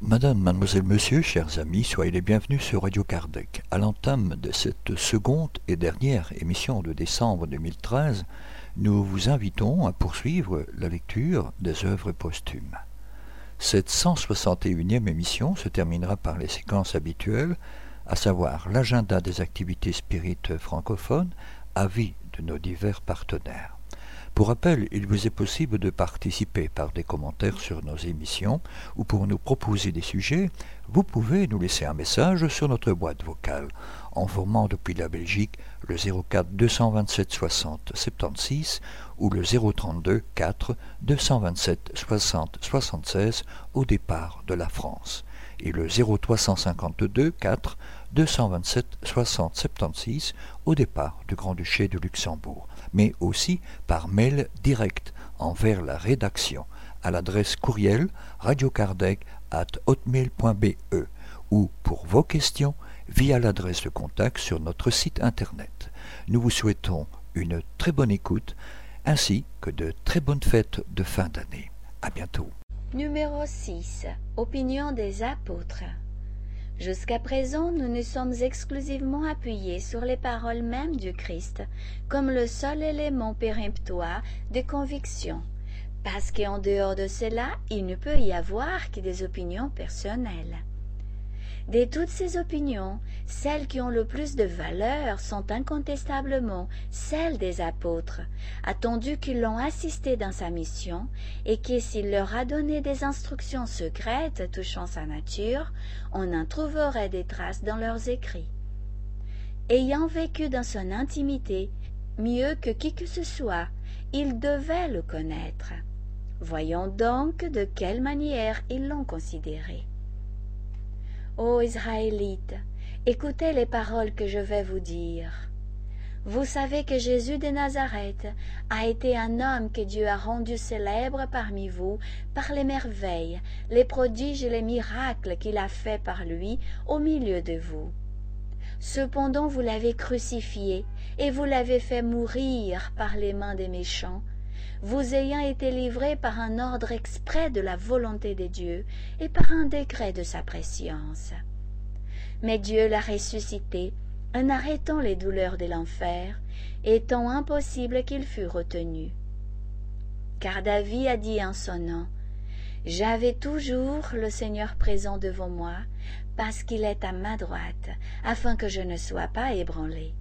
Madame, mademoiselle, monsieur, chers amis, soyez les bienvenus sur Radio Kardec. À l'entame de cette seconde et dernière émission de décembre 2013, nous vous invitons à poursuivre la lecture des œuvres posthumes. Cette 161e émission se terminera par les séquences habituelles, à savoir l'agenda des activités spirites francophones, avis de nos divers partenaires. Pour rappel, il vous est possible de participer par des commentaires sur nos émissions ou pour nous proposer des sujets, vous pouvez nous laisser un message sur notre boîte vocale en formant depuis la Belgique le 04 227 60 76 ou le 032 4 227 60 76 au départ de la France et le 0352 4 227 60 76 au départ du Grand-Duché de Luxembourg mais aussi par mail direct envers la rédaction à l'adresse courriel radiocardec at hotmail.be ou pour vos questions via l'adresse de contact sur notre site internet. Nous vous souhaitons une très bonne écoute ainsi que de très bonnes fêtes de fin d'année. À bientôt. Numéro 6. Opinion des apôtres. Jusqu'à présent, nous nous sommes exclusivement appuyés sur les paroles mêmes du Christ comme le seul élément péremptoire de conviction, parce qu'en dehors de cela, il ne peut y avoir que des opinions personnelles. De toutes ces opinions, celles qui ont le plus de valeur sont incontestablement celles des apôtres, attendu qu'ils l'ont assisté dans sa mission et que s'il leur a donné des instructions secrètes touchant sa nature, on en trouverait des traces dans leurs écrits. Ayant vécu dans son intimité, mieux que qui que ce soit, ils devaient le connaître. Voyons donc de quelle manière ils l'ont considéré. Ô Israélites, écoutez les paroles que je vais vous dire. Vous savez que Jésus de Nazareth a été un homme que Dieu a rendu célèbre parmi vous par les merveilles, les prodiges et les miracles qu'il a faits par lui au milieu de vous. Cependant vous l'avez crucifié et vous l'avez fait mourir par les mains des méchants, vous ayant été livré par un ordre exprès de la volonté de Dieu et par un décret de sa préscience. Mais Dieu l'a ressuscité en arrêtant les douleurs de l'enfer, étant impossible qu'il fût retenu. Car David a dit en son nom, J'avais toujours le Seigneur présent devant moi, parce qu'il est à ma droite, afin que je ne sois pas ébranlé.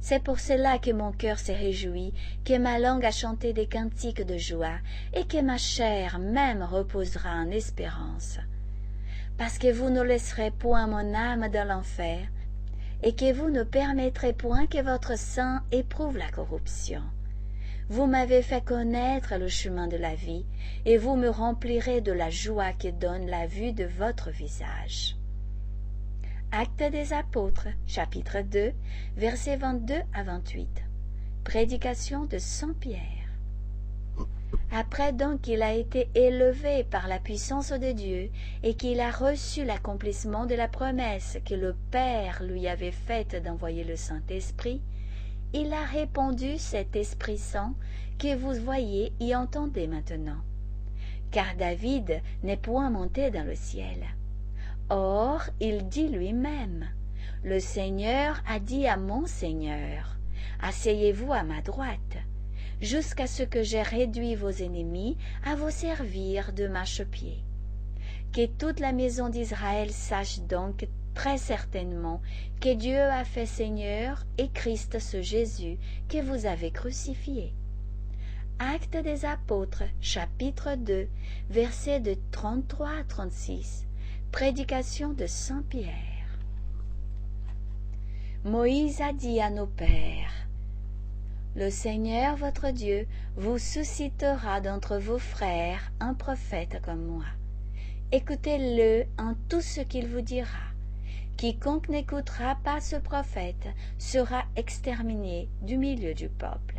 C'est pour cela que mon cœur s'est réjoui, que ma langue a chanté des cantiques de joie, et que ma chair même reposera en espérance. Parce que vous ne laisserez point mon âme dans l'enfer, et que vous ne permettrez point que votre sang éprouve la corruption. Vous m'avez fait connaître le chemin de la vie, et vous me remplirez de la joie que donne la vue de votre visage. Actes des apôtres, chapitre 2, versets 22 à 28. Prédication de Saint Pierre. Après donc qu'il a été élevé par la puissance de Dieu et qu'il a reçu l'accomplissement de la promesse que le Père lui avait faite d'envoyer le Saint-Esprit, il a répandu cet Esprit Saint que vous voyez et entendez maintenant. Car David n'est point monté dans le ciel Or, il dit lui-même, Le Seigneur a dit à mon Seigneur, Asseyez-vous à ma droite, jusqu'à ce que j'aie réduit vos ennemis à vous servir de marchepied. Que toute la maison d'Israël sache donc très certainement que Dieu a fait Seigneur et Christ ce Jésus que vous avez crucifié. Acte des apôtres, chapitre 2, versets de 33 à 36. Prédication de Saint Pierre. Moïse a dit à nos pères, Le Seigneur votre Dieu vous suscitera d'entre vos frères un prophète comme moi. Écoutez-le en tout ce qu'il vous dira. Quiconque n'écoutera pas ce prophète sera exterminé du milieu du peuple.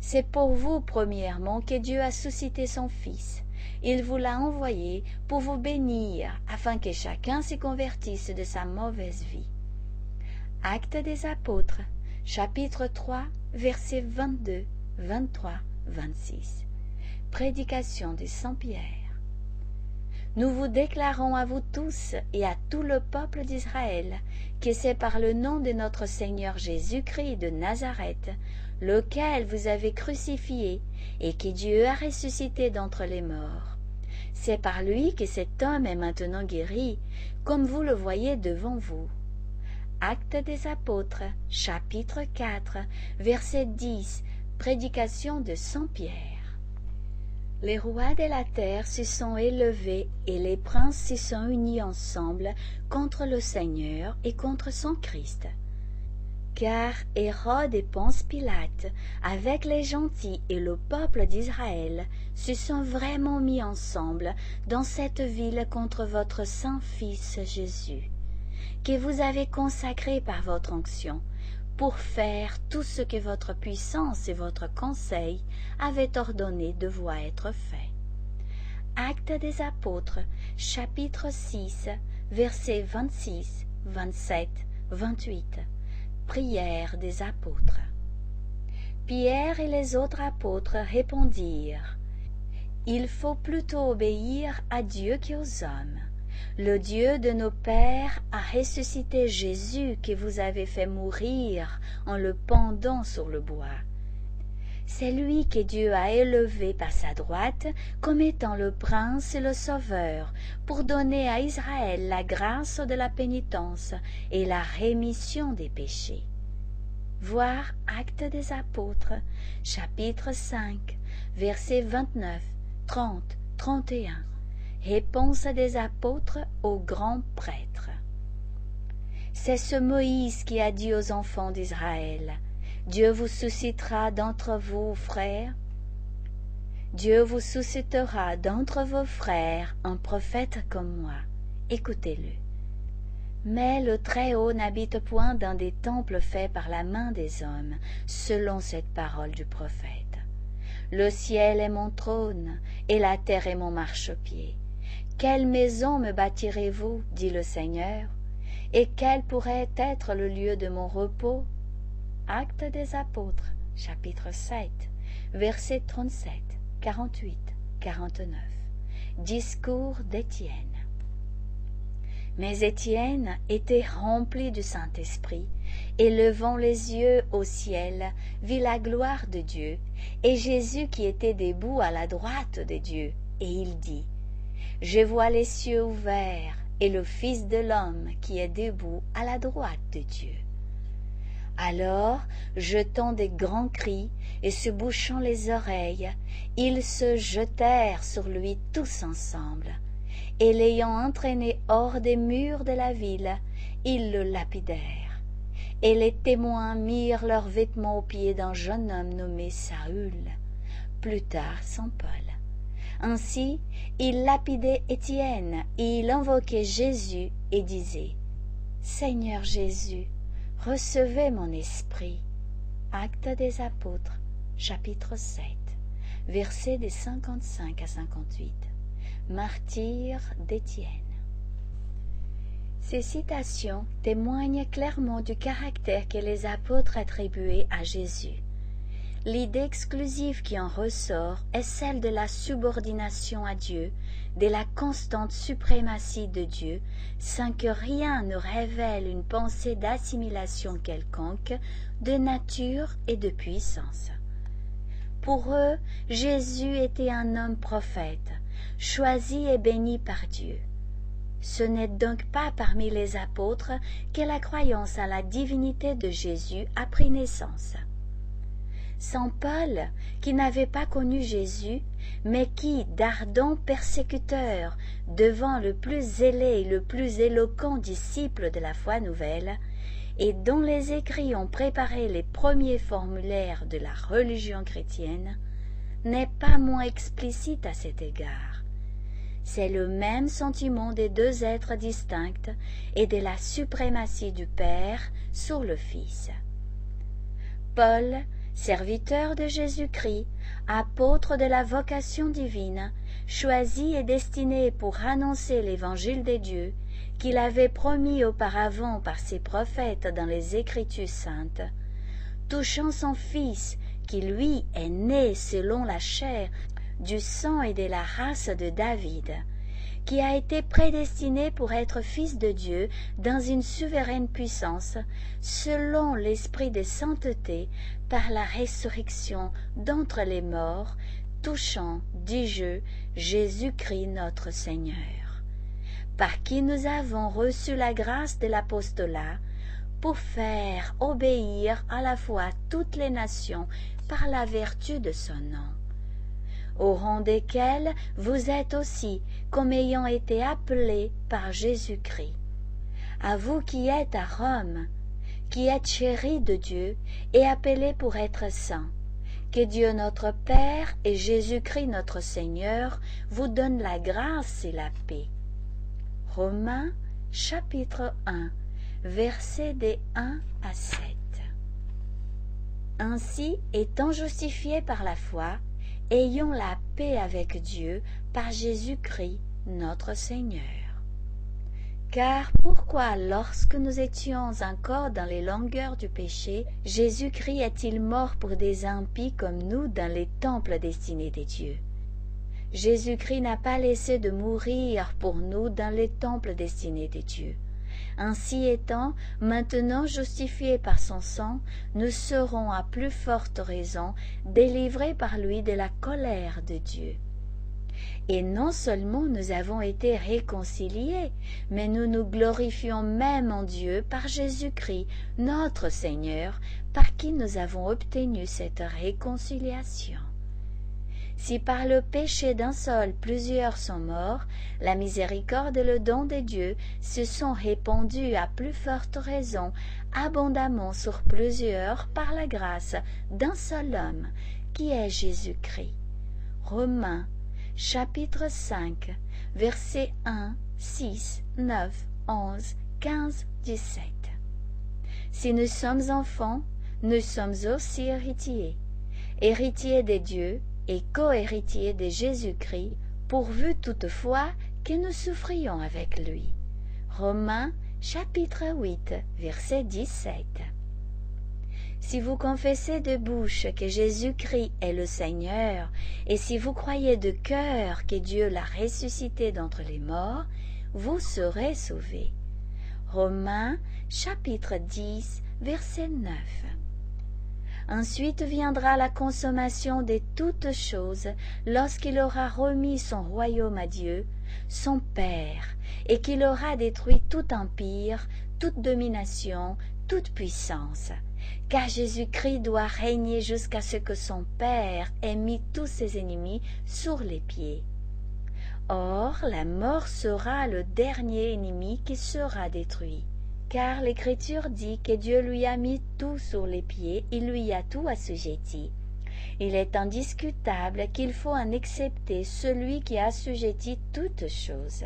C'est pour vous, premièrement, que Dieu a suscité son Fils. Il vous l'a envoyé pour vous bénir, afin que chacun se convertisse de sa mauvaise vie. Acte des apôtres, chapitre 3, versets 22, 23, 26. Prédication de Saint Pierre. Nous vous déclarons à vous tous et à tout le peuple d'Israël que c'est par le nom de notre Seigneur Jésus-Christ de Nazareth, lequel vous avez crucifié et que Dieu a ressuscité d'entre les morts. C'est par lui que cet homme est maintenant guéri, comme vous le voyez devant vous. Acte des apôtres, chapitre 4, verset 10, prédication de Saint Pierre. Les rois de la terre se sont élevés et les princes se sont unis ensemble contre le Seigneur et contre son Christ. Car Hérode et Ponce Pilate, avec les gentils et le peuple d'Israël, se sont vraiment mis ensemble dans cette ville contre votre saint Fils Jésus, que vous avez consacré par votre onction, pour faire tout ce que votre puissance et votre conseil avaient ordonné devoir être fait. Acte des apôtres, chapitre 6, versets 26, 27, 28. Prière des apôtres. Pierre et les autres apôtres répondirent Il faut plutôt obéir à Dieu qu'aux hommes. Le Dieu de nos pères a ressuscité Jésus que vous avez fait mourir en le pendant sur le bois. C'est lui que Dieu a élevé par sa droite comme étant le prince et le sauveur pour donner à Israël la grâce de la pénitence et la rémission des péchés. Voir Actes des Apôtres, chapitre 5, versets 29, 30, 31. Réponse des apôtres au grand prêtre. C'est ce Moïse qui a dit aux enfants d'Israël, Dieu vous suscitera d'entre vos frères, Dieu vous suscitera d'entre vos frères un prophète comme moi. Écoutez-le. Mais le Très-Haut n'habite point dans des temples faits par la main des hommes, selon cette parole du prophète. Le ciel est mon trône, et la terre est mon marchepied. Quelle maison me bâtirez-vous dit le Seigneur, et quel pourrait être le lieu de mon repos? Acte des apôtres, chapitre 7, versets 37, 48, 49. Discours d'Étienne. Mais Étienne était rempli du Saint-Esprit, et levant les yeux au ciel, vit la gloire de Dieu, et Jésus qui était debout à la droite de Dieu, et il dit, je vois les cieux ouverts et le Fils de l'homme qui est debout à la droite de Dieu. Alors, jetant des grands cris et se bouchant les oreilles, ils se jetèrent sur lui tous ensemble, et l'ayant entraîné hors des murs de la ville, ils le lapidèrent. Et les témoins mirent leurs vêtements aux pieds d'un jeune homme nommé Saül, plus tard Saint Paul. Ainsi, il lapidait Étienne et il invoquait Jésus et disait Seigneur Jésus, recevez mon esprit. Acte des apôtres, chapitre 7, versets des 55 à 58. Martyr d'Étienne. Ces citations témoignent clairement du caractère que les apôtres attribuaient à Jésus. L'idée exclusive qui en ressort est celle de la subordination à Dieu, de la constante suprématie de Dieu, sans que rien ne révèle une pensée d'assimilation quelconque, de nature et de puissance. Pour eux, Jésus était un homme prophète, choisi et béni par Dieu. Ce n'est donc pas parmi les apôtres que la croyance à la divinité de Jésus a pris naissance. Saint Paul, qui n'avait pas connu Jésus, mais qui, d'ardent persécuteur, devant le plus zélé et le plus éloquent disciple de la foi nouvelle, et dont les écrits ont préparé les premiers formulaires de la religion chrétienne, n'est pas moins explicite à cet égard. C'est le même sentiment des deux êtres distincts et de la suprématie du Père sur le Fils. Paul serviteur de Jésus-Christ, apôtre de la vocation divine, choisi et destiné pour annoncer l'évangile des dieux, qu'il avait promis auparavant par ses prophètes dans les Écritures saintes, touchant son Fils, qui lui est né selon la chair, du sang et de la race de David, qui a été prédestiné pour être fils de Dieu dans une souveraine puissance, selon l'esprit de sainteté, par la résurrection d'entre les morts, touchant, dis-je, Jésus-Christ notre Seigneur, par qui nous avons reçu la grâce de l'apostolat, pour faire obéir à la fois toutes les nations par la vertu de son nom au rang desquels vous êtes aussi, comme ayant été appelés par Jésus-Christ. À vous qui êtes à Rome, qui êtes chéris de Dieu et appelés pour être saints, que Dieu notre Père et Jésus-Christ notre Seigneur vous donnent la grâce et la paix. Romains chapitre 1 versets des 1 à 7 Ainsi, étant justifiés par la foi, ayons la paix avec Dieu par Jésus-Christ notre Seigneur. Car pourquoi, lorsque nous étions encore dans les longueurs du péché, Jésus-Christ est-il mort pour des impies comme nous dans les temples destinés des dieux? Jésus-Christ n'a pas laissé de mourir pour nous dans les temples destinés des dieux. Ainsi étant, maintenant justifiés par son sang, nous serons à plus forte raison délivrés par lui de la colère de Dieu. Et non seulement nous avons été réconciliés, mais nous nous glorifions même en Dieu par Jésus-Christ, notre Seigneur, par qui nous avons obtenu cette réconciliation. Si par le péché d'un seul plusieurs sont morts, la miséricorde et le don de Dieu se sont répandus à plus forte raison abondamment sur plusieurs par la grâce d'un seul homme, qui est Jésus-Christ. Romains chapitre 5 versets 1, 6, 9, 11, 15, 17. Si nous sommes enfants, nous sommes aussi héritiers, héritiers des dieux et co-héritiers de Jésus-Christ, pourvu toutefois que nous souffrions avec lui. Romains chapitre 8 verset 17 Si vous confessez de bouche que Jésus-Christ est le Seigneur, et si vous croyez de cœur que Dieu l'a ressuscité d'entre les morts, vous serez sauvés. Romains chapitre 10 verset 9 Ensuite viendra la consommation de toutes choses lorsqu'il aura remis son royaume à Dieu, son Père, et qu'il aura détruit tout empire, toute domination, toute puissance. Car Jésus-Christ doit régner jusqu'à ce que son Père ait mis tous ses ennemis sur les pieds. Or, la mort sera le dernier ennemi qui sera détruit car l'Écriture dit que Dieu lui a mis tout sur les pieds, il lui a tout assujetti. Il est indiscutable qu'il faut en accepter celui qui assujettit toutes choses.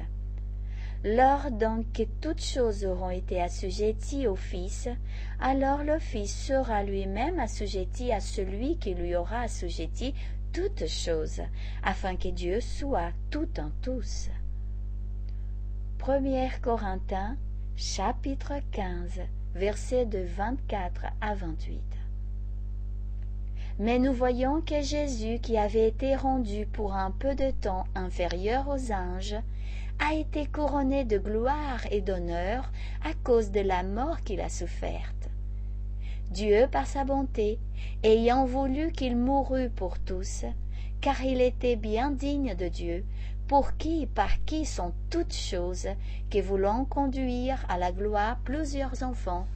Lors donc que toutes choses auront été assujetties au Fils, alors le Fils sera lui-même assujetti à celui qui lui aura assujetti toutes choses, afin que Dieu soit tout en tous. 1 Corinthiens chapitre 15, versets de 24 à 28. Mais nous voyons que Jésus, qui avait été rendu pour un peu de temps inférieur aux anges, a été couronné de gloire et d'honneur à cause de la mort qu'il a soufferte. Dieu, par sa bonté, ayant voulu qu'il mourût pour tous, car il était bien digne de Dieu, pour qui par qui sont toutes choses, qui voulant conduire à la gloire plusieurs enfants,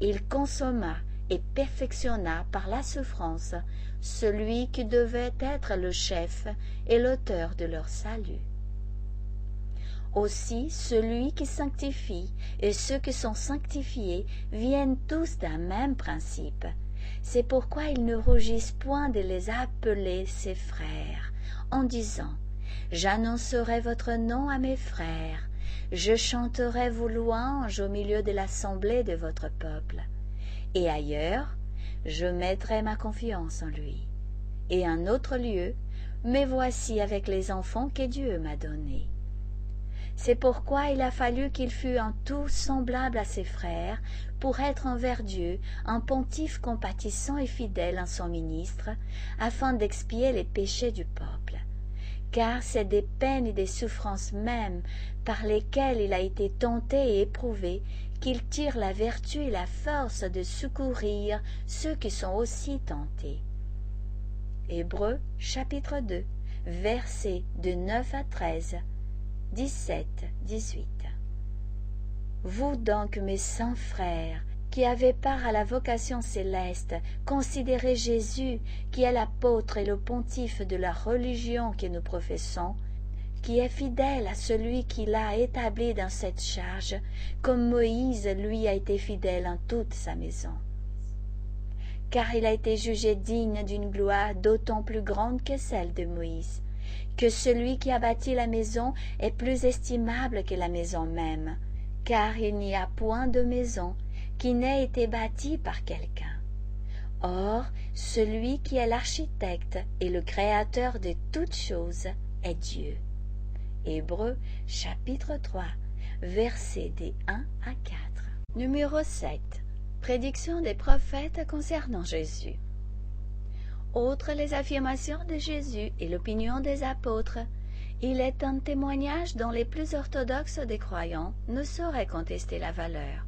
il consomma et perfectionna par la souffrance celui qui devait être le chef et l'auteur de leur salut. Aussi celui qui sanctifie et ceux qui sont sanctifiés viennent tous d'un même principe. C'est pourquoi ils ne rougissent point de les appeler ses frères, en disant J'annoncerai votre nom à mes frères, je chanterai vos louanges au milieu de l'assemblée de votre peuple. Et ailleurs, je mettrai ma confiance en lui. Et un autre lieu, mais voici avec les enfants que Dieu m'a donnés. C'est pourquoi il a fallu qu'il fût en tout semblable à ses frères, pour être envers Dieu un pontife compatissant et fidèle en son ministre, afin d'expier les péchés du peuple. Car c'est des peines et des souffrances mêmes par lesquelles il a été tenté et éprouvé qu'il tire la vertu et la force de secourir ceux qui sont aussi tentés. Hébreux chapitre 2 versets de 9 à 13 17 18 Vous donc mes saints frères qui avez part à la vocation céleste, considérez Jésus qui est l'apôtre et le pontife de la religion que nous professons, qui est fidèle à celui qui l'a établi dans cette charge, comme Moïse lui a été fidèle en toute sa maison. Car il a été jugé digne d'une gloire d'autant plus grande que celle de Moïse, que celui qui a bâti la maison est plus estimable que la maison même, car il n'y a point de maison qui n'ait été bâtie par quelqu'un. Or, celui qui est l'architecte et le créateur de toutes choses est Dieu. Hébreux chapitre 3, versets des 1 à 4. Numéro 7. Prédiction des prophètes concernant Jésus. Outre les affirmations de Jésus et l'opinion des apôtres, il est un témoignage dont les plus orthodoxes des croyants ne sauraient contester la valeur,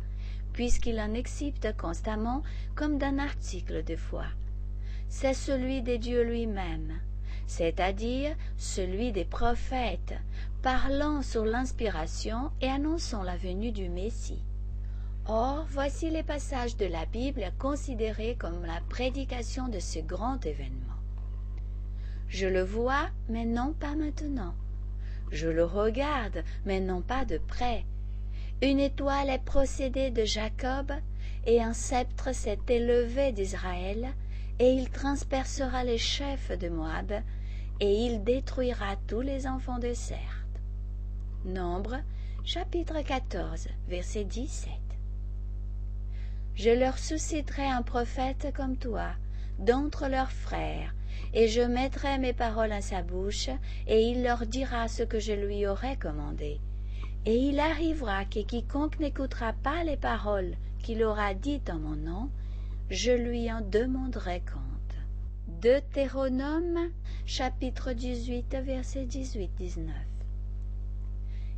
puisqu'il en excepte constamment comme d'un article de foi. C'est celui des dieux lui-même, c'est-à-dire celui des prophètes, parlant sur l'inspiration et annonçant la venue du Messie. Or, voici les passages de la Bible considérés comme la prédication de ce grand événement. Je le vois, mais non pas maintenant. Je le regarde, mais non pas de près. Une étoile est procédée de Jacob, et un sceptre s'est élevé d'Israël, et il transpercera les chefs de Moab, et il détruira tous les enfants de Sert. Nombre, chapitre 14, verset 17. Je leur susciterai un prophète comme toi, d'entre leurs frères, et je mettrai mes paroles à sa bouche, et il leur dira ce que je lui aurai commandé. Et il arrivera que quiconque n'écoutera pas les paroles qu'il aura dites en mon nom, je lui en demanderai compte. Deutéronome chapitre 18 verset 18-19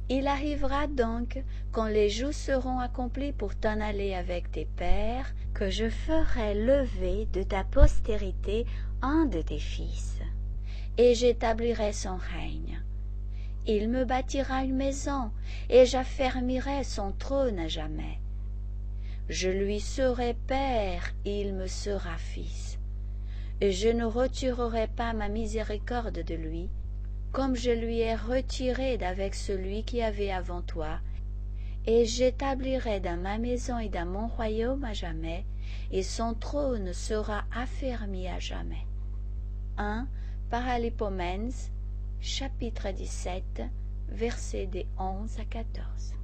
Il arrivera donc, quand les jours seront accomplis pour t'en aller avec tes pères, que je ferai lever de ta postérité un de tes fils, et j'établirai son règne. Il me bâtira une maison, et j'affermirai son trône à jamais. Je lui serai père, et il me sera fils et je ne retirerai pas ma miséricorde de lui, comme je lui ai retiré d'avec celui qui avait avant toi, et j'établirai dans ma maison et dans mon royaume à jamais, et son trône sera affermi à jamais. 1 Paralipomènes, chapitre 17, versets des 11 à 14.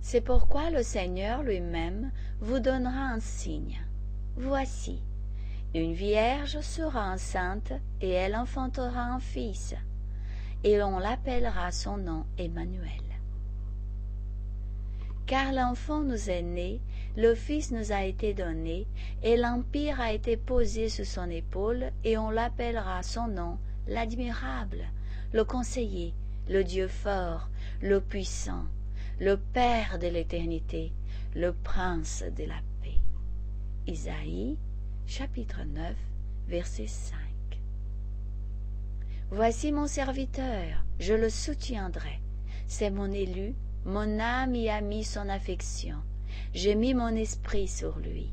C'est pourquoi le Seigneur lui-même vous donnera un signe. Voici, une vierge sera enceinte et elle enfantera un fils, et l'on l'appellera son nom Emmanuel. Car l'enfant nous est né, le Fils nous a été donné, et l'Empire a été posé sous son épaule, et on l'appellera son nom l'admirable, le conseiller, le Dieu fort, le puissant, le Père de l'éternité, le Prince de la paix. Isaïe chapitre 9, verset 5. Voici mon serviteur, je le soutiendrai. C'est mon élu, mon âme y a mis son affection. J'ai mis mon esprit sur lui.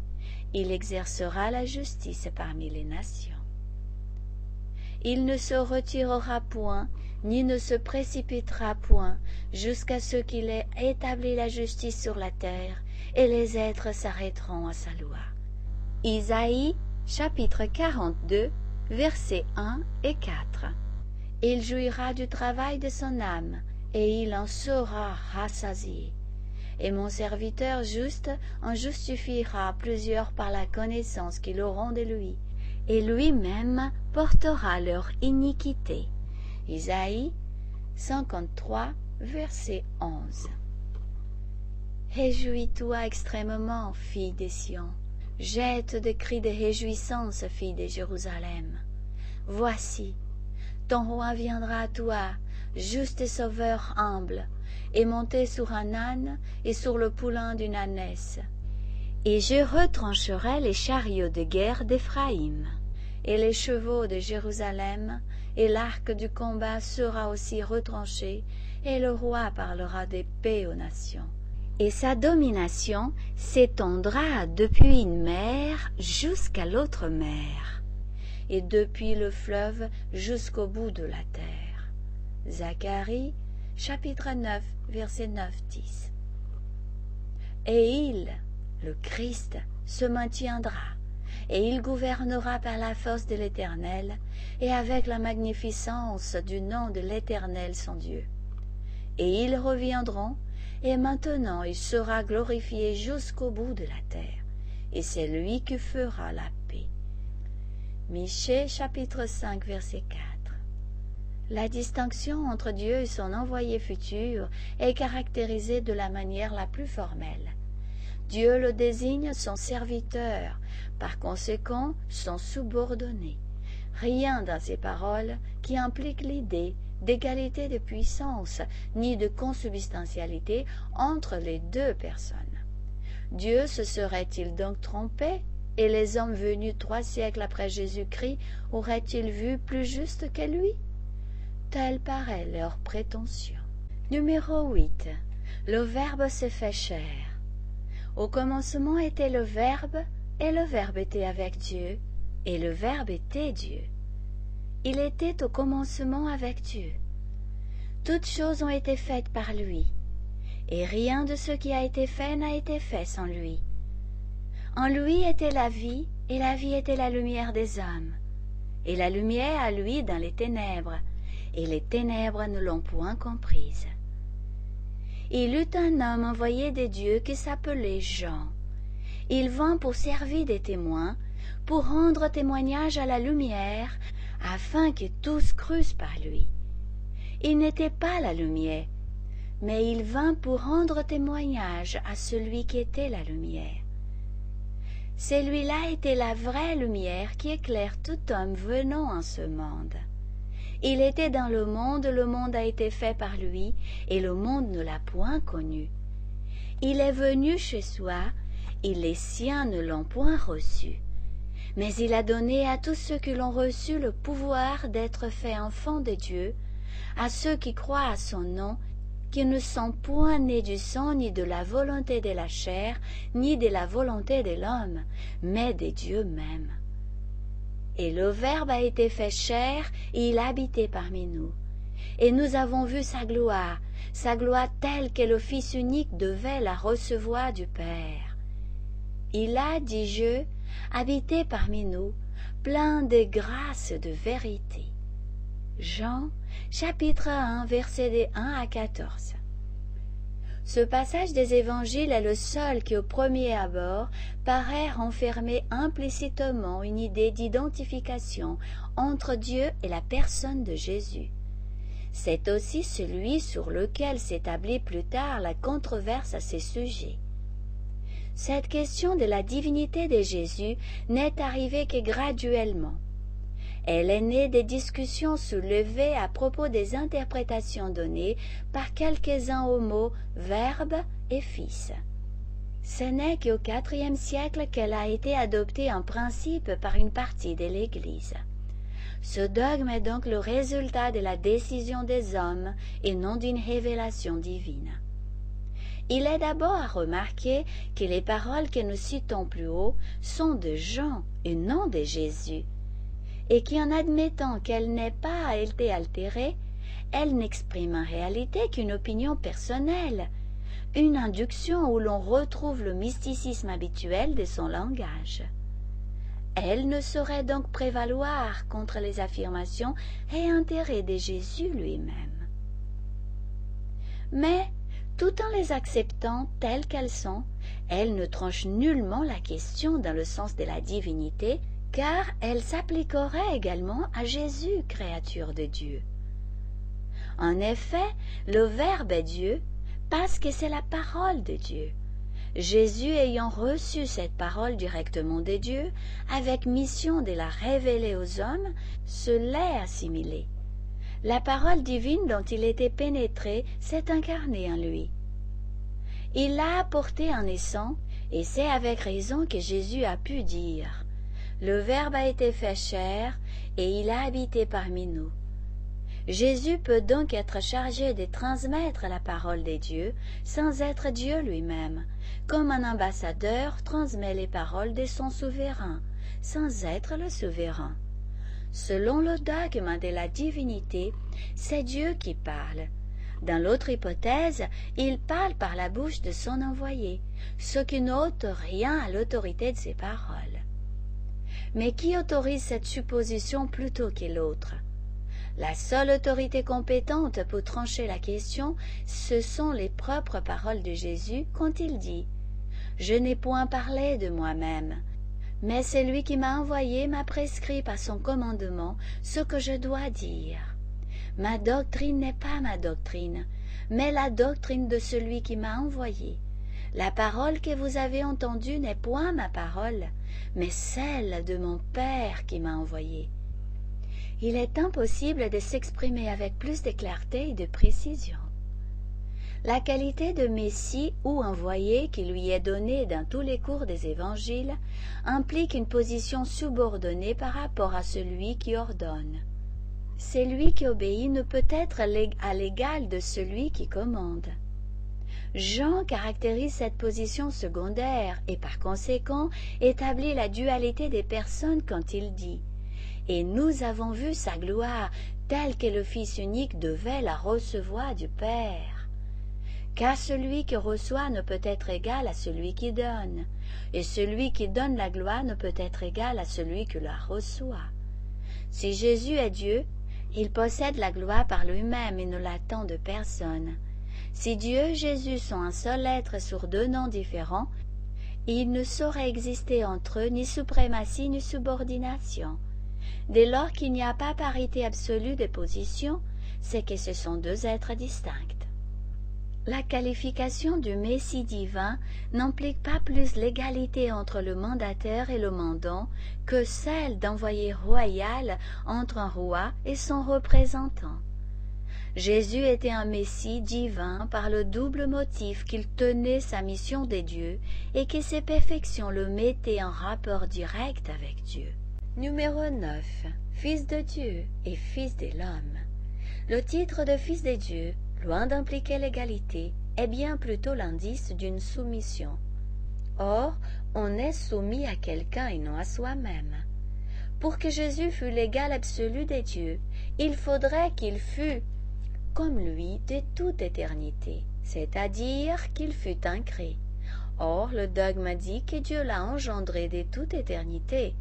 Il exercera la justice parmi les nations. Il ne se retirera point, ni ne se précipitera point, jusqu'à ce qu'il ait établi la justice sur la terre, et les êtres s'arrêteront à sa loi. Isaïe chapitre 42 versets 1 et 4 Il jouira du travail de son âme, et il en sera rassasié. et mon serviteur juste en justifiera plusieurs par la connaissance qu'ils auront de lui, et lui-même portera leur iniquité. Isaïe 53, verset 11. Réjouis-toi extrêmement, fille des Sion. Jette des cris de réjouissance, fille de Jérusalem. Voici, ton roi viendra à toi, juste et sauveur humble, et monté sur un âne et sur le poulain d'une ânesse. Et je retrancherai les chariots de guerre d'Éphraïm, et les chevaux de Jérusalem, et l'arc du combat sera aussi retranché, et le roi parlera d'épée aux nations. Et sa domination s'étendra depuis une mer jusqu'à l'autre mer, et depuis le fleuve jusqu'au bout de la terre. Zacharie chapitre 9 verset 9-10 Et il, le Christ, se maintiendra, et il gouvernera par la force de l'Éternel, et avec la magnificence du nom de l'Éternel son Dieu. Et ils reviendront, et maintenant il sera glorifié jusqu'au bout de la terre, et c'est lui qui fera la paix. Michée chapitre 5 verset 4 la distinction entre Dieu et son envoyé futur est caractérisée de la manière la plus formelle. Dieu le désigne son serviteur, par conséquent son subordonné. Rien dans ces paroles qui implique l'idée d'égalité de puissance ni de consubstantialité entre les deux personnes. Dieu se serait-il donc trompé et les hommes venus trois siècles après Jésus-Christ auraient-ils vu plus juste que lui? Telle paraît leur prétention. Numéro 8. Le Verbe se fait chair. Au commencement était le Verbe, et le Verbe était avec Dieu, et le Verbe était Dieu. Il était au commencement avec Dieu. Toutes choses ont été faites par lui, et rien de ce qui a été fait n'a été fait sans lui. En lui était la vie, et la vie était la lumière des hommes. Et la lumière à lui dans les ténèbres, et les ténèbres ne l'ont point comprise. Il eut un homme envoyé de Dieu qui s'appelait Jean. Il vint pour servir des témoins, pour rendre témoignage à la lumière, afin que tous crussent par lui. Il n'était pas la lumière, mais il vint pour rendre témoignage à celui qui était la lumière. Celui-là était la vraie lumière qui éclaire tout homme venant en ce monde. Il était dans le monde, le monde a été fait par lui, et le monde ne l'a point connu. Il est venu chez soi, et les siens ne l'ont point reçu. Mais il a donné à tous ceux qui l'ont reçu le pouvoir d'être faits enfants de Dieu, à ceux qui croient à son nom, qui ne sont point nés du sang, ni de la volonté de la chair, ni de la volonté de l'homme, mais de Dieu même. Et le Verbe a été fait chair, et il habitait parmi nous. Et nous avons vu sa gloire, sa gloire telle que le Fils unique devait la recevoir du Père. Il a, dit je, habité parmi nous, plein de grâce et de vérité. Jean, chapitre 1, versets 1 à 14. Ce passage des évangiles est le seul qui, au premier abord, paraît renfermer implicitement une idée d'identification entre Dieu et la personne de Jésus. C'est aussi celui sur lequel s'établit plus tard la controverse à ces sujets. Cette question de la divinité de Jésus n'est arrivée que graduellement. Elle est née des discussions soulevées à propos des interprétations données par quelques-uns aux mots verbe et fils. Ce n'est qu'au IVe siècle qu'elle a été adoptée en principe par une partie de l'Église. Ce dogme est donc le résultat de la décision des hommes et non d'une révélation divine. Il est d'abord à remarquer que les paroles que nous citons plus haut sont de Jean et non de Jésus, et qu'en admettant qu'elle n'ait pas été altérée, elle n'exprime en réalité qu'une opinion personnelle, une induction où l'on retrouve le mysticisme habituel de son langage. Elle ne saurait donc prévaloir contre les affirmations et intérêts de Jésus lui-même. Mais tout en les acceptant telles qu'elles sont, elle ne tranche nullement la question dans le sens de la divinité, car elle s'appliquerait également à Jésus, créature de Dieu. En effet, le Verbe est Dieu parce que c'est la parole de Dieu. Jésus ayant reçu cette parole directement de Dieu, avec mission de la révéler aux hommes, se l'est assimilée. La parole divine dont il était pénétré s'est incarnée en lui. Il l'a apporté en naissant, et c'est avec raison que Jésus a pu dire Le Verbe a été fait chair, et il a habité parmi nous. Jésus peut donc être chargé de transmettre la parole des dieux sans être Dieu lui-même, comme un ambassadeur transmet les paroles de son souverain, sans être le souverain. Selon le dogme de la divinité, c'est Dieu qui parle. Dans l'autre hypothèse, il parle par la bouche de son envoyé, ce qui n'ôte rien à l'autorité de ses paroles. Mais qui autorise cette supposition plutôt que l'autre? La seule autorité compétente pour trancher la question, ce sont les propres paroles de Jésus quand il dit Je n'ai point parlé de moi-même, mais celui qui m'a envoyé m'a prescrit par son commandement ce que je dois dire. Ma doctrine n'est pas ma doctrine, mais la doctrine de celui qui m'a envoyé. La parole que vous avez entendue n'est point ma parole, mais celle de mon Père qui m'a envoyé il est impossible de s'exprimer avec plus de clarté et de précision. La qualité de Messie ou envoyé qui lui est donnée dans tous les cours des évangiles implique une position subordonnée par rapport à celui qui ordonne. Celui qui obéit ne peut être à l'égal de celui qui commande. Jean caractérise cette position secondaire et par conséquent établit la dualité des personnes quand il dit et nous avons vu sa gloire telle que le Fils unique devait la recevoir du Père. Car celui qui reçoit ne peut être égal à celui qui donne, et celui qui donne la gloire ne peut être égal à celui qui la reçoit. Si Jésus est Dieu, il possède la gloire par lui-même et ne l'attend de personne. Si Dieu et Jésus sont un seul être sur deux noms différents, il ne saurait exister entre eux ni suprématie ni subordination. Dès lors qu'il n'y a pas parité absolue des positions, c'est que ce sont deux êtres distincts. La qualification du Messie divin n'implique pas plus l'égalité entre le mandataire et le mandant que celle d'envoyé royal entre un roi et son représentant. Jésus était un Messie divin par le double motif qu'il tenait sa mission des dieux et que ses perfections le mettaient en rapport direct avec Dieu. Numéro 9. Fils de Dieu et Fils de l'homme. Le titre de Fils de Dieu, loin d'impliquer l'égalité, est bien plutôt l'indice d'une soumission. Or, on est soumis à quelqu'un et non à soi-même. Pour que Jésus fût l'égal absolu des dieux, il faudrait qu'il fût comme lui de toute éternité, c'est-à-dire qu'il fût incré. Or, le dogme dit que Dieu l'a engendré de toute éternité,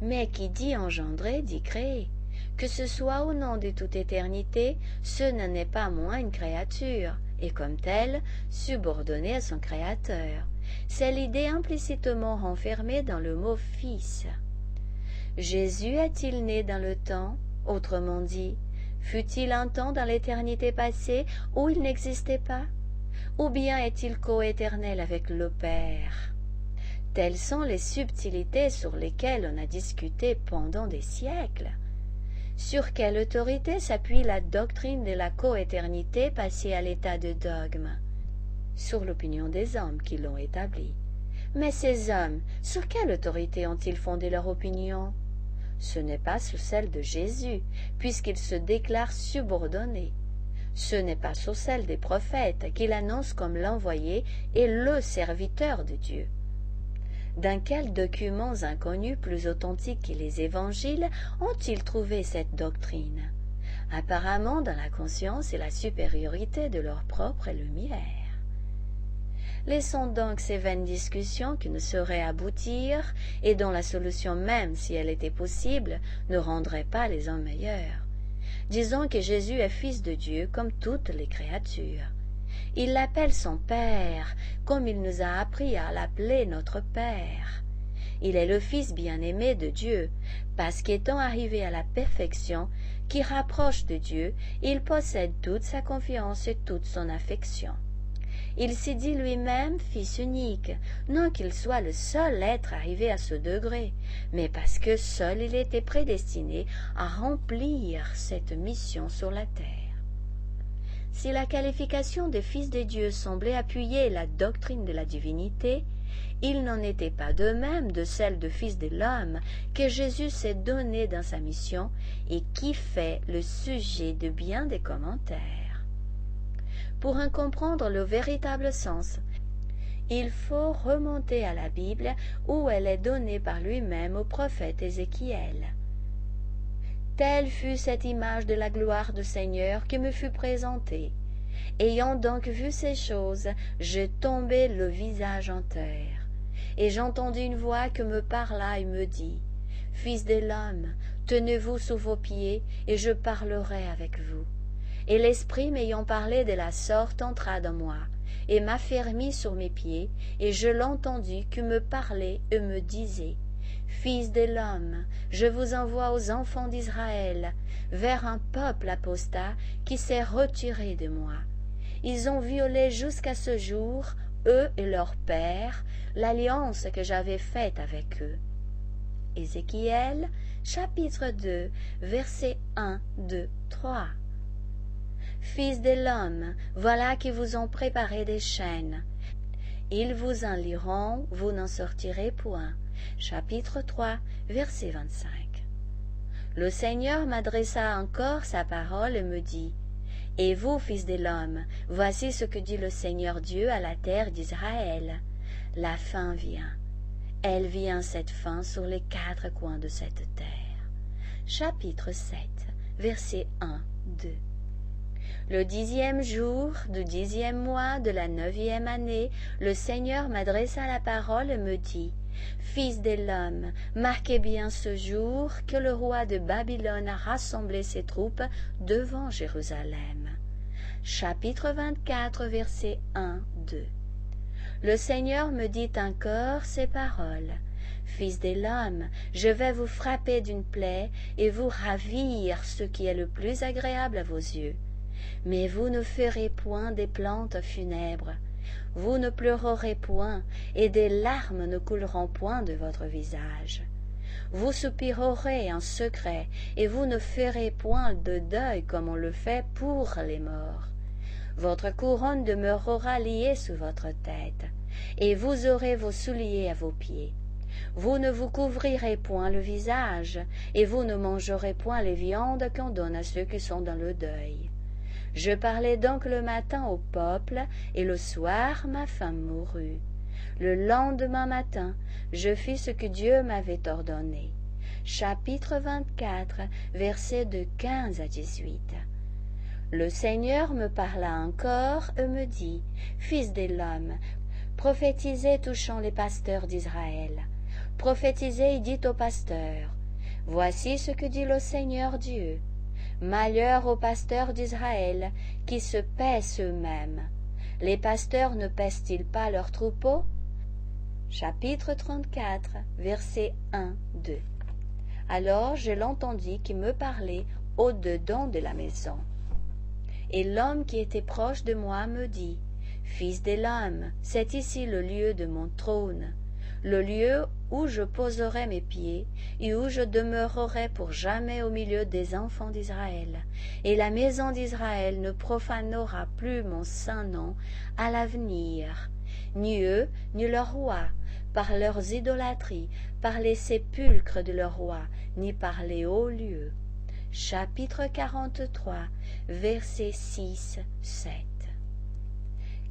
mais qui dit engendrer dit créer. Que ce soit au nom de toute éternité, ce n'en est pas moins une créature, et comme telle, subordonnée à son Créateur. C'est l'idée implicitement renfermée dans le mot Fils. Jésus est-il né dans le temps? Autrement dit, fut-il un temps dans l'éternité passée où il n'existait pas? Ou bien est-il coéternel avec le Père? Telles sont les subtilités sur lesquelles on a discuté pendant des siècles. Sur quelle autorité s'appuie la doctrine de la coéternité passée à l'état de dogme? Sur l'opinion des hommes qui l'ont établie. Mais ces hommes, sur quelle autorité ont-ils fondé leur opinion? Ce n'est pas sur celle de Jésus, puisqu'il se déclare subordonné. Ce n'est pas sur celle des prophètes qu'il annonce comme l'envoyé et le serviteur de Dieu dans quels documents inconnus plus authentiques que les évangiles ont-ils trouvé cette doctrine? Apparemment dans la conscience et la supériorité de leur propre lumière. Laissons donc ces vaines discussions qui ne sauraient aboutir et dont la solution même, si elle était possible, ne rendrait pas les hommes meilleurs. Disons que Jésus est fils de Dieu comme toutes les créatures. Il l'appelle son Père, comme il nous a appris à l'appeler notre Père. Il est le Fils bien-aimé de Dieu, parce qu'étant arrivé à la perfection, qui rapproche de Dieu, il possède toute sa confiance et toute son affection. Il s'est dit lui-même fils unique, non qu'il soit le seul être arrivé à ce degré, mais parce que seul il était prédestiné à remplir cette mission sur la terre. Si la qualification de fils de Dieu semblait appuyer la doctrine de la divinité, il n'en était pas de même de celle de fils de l'homme que Jésus s'est donné dans sa mission et qui fait le sujet de bien des commentaires. Pour en comprendre le véritable sens, il faut remonter à la Bible où elle est donnée par lui-même au prophète Ézéchiel. Telle fut cette image de la gloire du Seigneur qui me fut présentée. Ayant donc vu ces choses, je tombai le visage en terre. Et j'entendis une voix que me parla et me dit, Fils de l'homme, tenez-vous sous vos pieds, et je parlerai avec vous et l'esprit m'ayant parlé de la sorte entra dans moi et m'affermit sur mes pieds et je l'entendis qui me parlait et me disait fils de l'homme je vous envoie aux enfants d'israël vers un peuple apostat qui s'est retiré de moi. Ils ont violé jusqu'à ce jour eux et leurs pères l'alliance que j'avais faite avec eux ézéchiel chapitre 2 versets 1 2 3 Fils de l'homme, voilà qui vous ont préparé des chaînes. Ils vous en liront, vous n'en sortirez point. Chapitre 3, verset 25. Le Seigneur m'adressa encore sa parole et me dit, Et vous, fils de l'homme, voici ce que dit le Seigneur Dieu à la terre d'Israël. La fin vient. Elle vient cette fin sur les quatre coins de cette terre. Chapitre 7, verset 1, 2. Le dixième jour du dixième mois de la neuvième année, le Seigneur m'adressa la parole et me dit, Fils de l'homme, marquez bien ce jour que le roi de Babylone a rassemblé ses troupes devant Jérusalem. Chapitre 24, versets 1, 2. Le Seigneur me dit encore ces paroles. Fils de l'homme, je vais vous frapper d'une plaie et vous ravir ce qui est le plus agréable à vos yeux mais vous ne ferez point des plantes funèbres. Vous ne pleurerez point et des larmes ne couleront point de votre visage. Vous soupirerez en secret et vous ne ferez point de deuil comme on le fait pour les morts. Votre couronne demeurera liée sous votre tête et vous aurez vos souliers à vos pieds. Vous ne vous couvrirez point le visage et vous ne mangerez point les viandes qu'on donne à ceux qui sont dans le deuil je parlai donc le matin au peuple, et le soir ma femme mourut. Le lendemain matin, je fis ce que Dieu m'avait ordonné. Chapitre 24, versets de 15 à 18. Le Seigneur me parla encore et me dit, Fils de l'homme, prophétisez touchant les pasteurs d'Israël. Prophétisez et dites aux pasteurs, Voici ce que dit le Seigneur Dieu. Malheur aux pasteurs d'Israël qui se paissent eux-mêmes. Les pasteurs ne pèsent-ils pas leurs troupeaux? Chapitre 34, versets 1, 2. Alors je l'entendis qui me parlait au-dedans de la maison. Et l'homme qui était proche de moi me dit, Fils de l'homme, c'est ici le lieu de mon trône, le lieu où je poserai mes pieds et où je demeurerai pour jamais au milieu des enfants d'Israël. Et la maison d'Israël ne profanera plus mon saint nom à l'avenir, ni eux, ni leurs rois, par leurs idolâtries, par les sépulcres de leurs rois, ni par les hauts lieux. Chapitre 43, versets 6, 7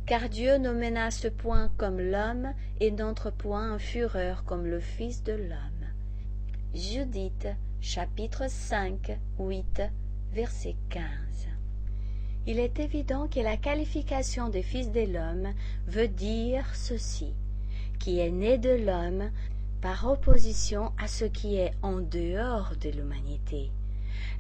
car Dieu ne menace point comme l'homme et n'entre point en fureur comme le Fils de l'homme. Judith, chapitre 5, 8, verset 15. Il est évident que la qualification des fils de l'homme veut dire ceci, qui est né de l'homme par opposition à ce qui est en dehors de l'humanité.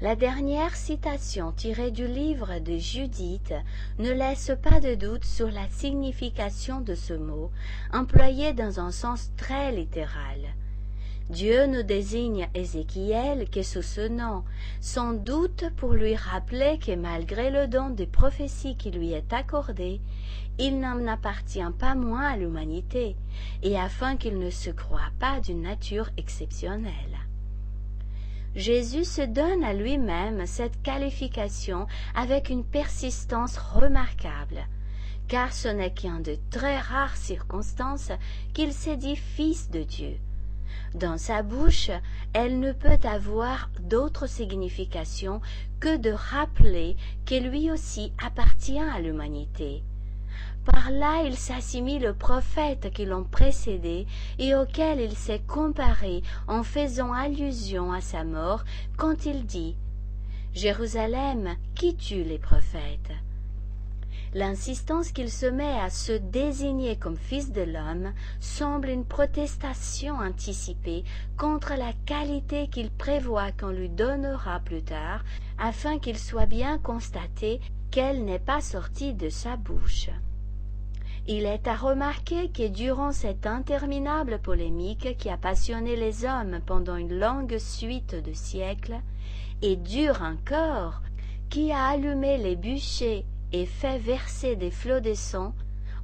La dernière citation tirée du livre de Judith ne laisse pas de doute sur la signification de ce mot, employé dans un sens très littéral. Dieu ne désigne Ézéchiel que sous ce nom, sans doute pour lui rappeler que malgré le don de prophétie qui lui est accordé, il n'en appartient pas moins à l'humanité, et afin qu'il ne se croie pas d'une nature exceptionnelle. Jésus se donne à lui-même cette qualification avec une persistance remarquable, car ce n'est qu'en de très rares circonstances qu'il s'est dit fils de Dieu. Dans sa bouche, elle ne peut avoir d'autre signification que de rappeler que lui aussi appartient à l'humanité. Par là, il s'assimile aux prophètes qui l'ont précédé et auxquels il s'est comparé en faisant allusion à sa mort quand il dit Jérusalem, qui tue les prophètes? L'insistance qu'il se met à se désigner comme fils de l'homme semble une protestation anticipée contre la qualité qu'il prévoit qu'on lui donnera plus tard, afin qu'il soit bien constaté qu'elle n'est pas sortie de sa bouche. Il est à remarquer que durant cette interminable polémique qui a passionné les hommes pendant une longue suite de siècles, et dure encore, qui a allumé les bûchers et fait verser des flots de sang,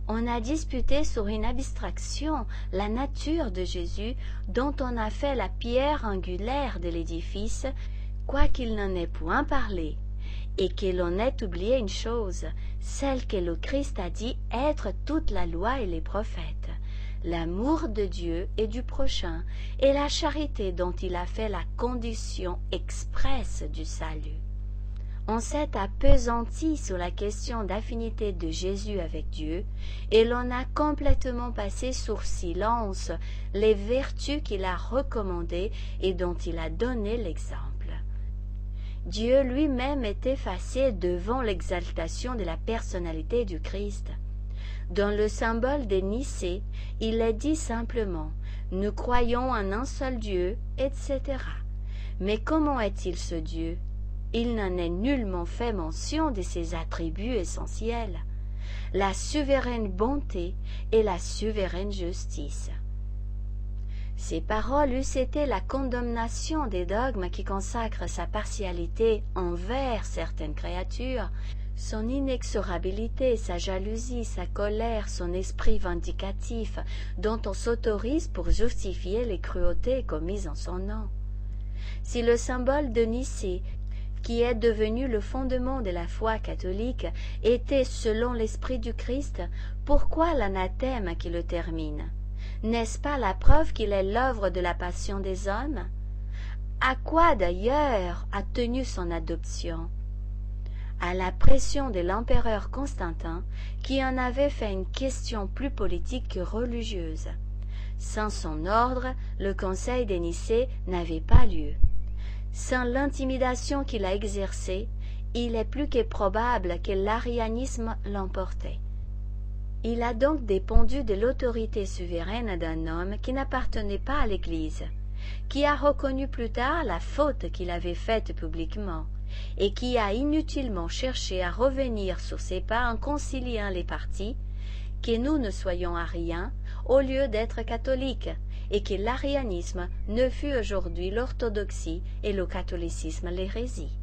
on a disputé sur une abstraction la nature de Jésus dont on a fait la pierre angulaire de l'édifice, quoiqu'il n'en ait point parlé et que l'on ait oublié une chose, celle que le Christ a dit être toute la loi et les prophètes, l'amour de Dieu et du prochain, et la charité dont il a fait la condition expresse du salut. On s'est appesanti sur la question d'affinité de Jésus avec Dieu, et l'on a complètement passé sur silence les vertus qu'il a recommandées et dont il a donné l'exemple. Dieu lui-même est effacé devant l'exaltation de la personnalité du Christ. Dans le symbole des Nicée, il est dit simplement Nous croyons en un seul Dieu, etc. Mais comment est-il ce Dieu? Il n'en est nullement fait mention de ses attributs essentiels la souveraine bonté et la souveraine justice. Ces paroles eussent été la condamnation des dogmes qui consacrent sa partialité envers certaines créatures, son inexorabilité, sa jalousie, sa colère, son esprit vindicatif, dont on s'autorise pour justifier les cruautés commises en son nom. Si le symbole de Nicée, qui est devenu le fondement de la foi catholique, était selon l'esprit du Christ, pourquoi l'anathème qui le termine? N'est-ce pas la preuve qu'il est l'œuvre de la passion des hommes? À quoi d'ailleurs a tenu son adoption? À la pression de l'empereur Constantin, qui en avait fait une question plus politique que religieuse. Sans son ordre, le conseil des Nicées n'avait pas lieu. Sans l'intimidation qu'il a exercée, il est plus que probable que l'arianisme l'emportait. Il a donc dépendu de l'autorité souveraine d'un homme qui n'appartenait pas à l'Église, qui a reconnu plus tard la faute qu'il avait faite publiquement, et qui a inutilement cherché à revenir sur ses pas en conciliant les partis, que nous ne soyons ariens au lieu d'être catholiques, et que l'arianisme ne fût aujourd'hui l'orthodoxie et le catholicisme l'hérésie.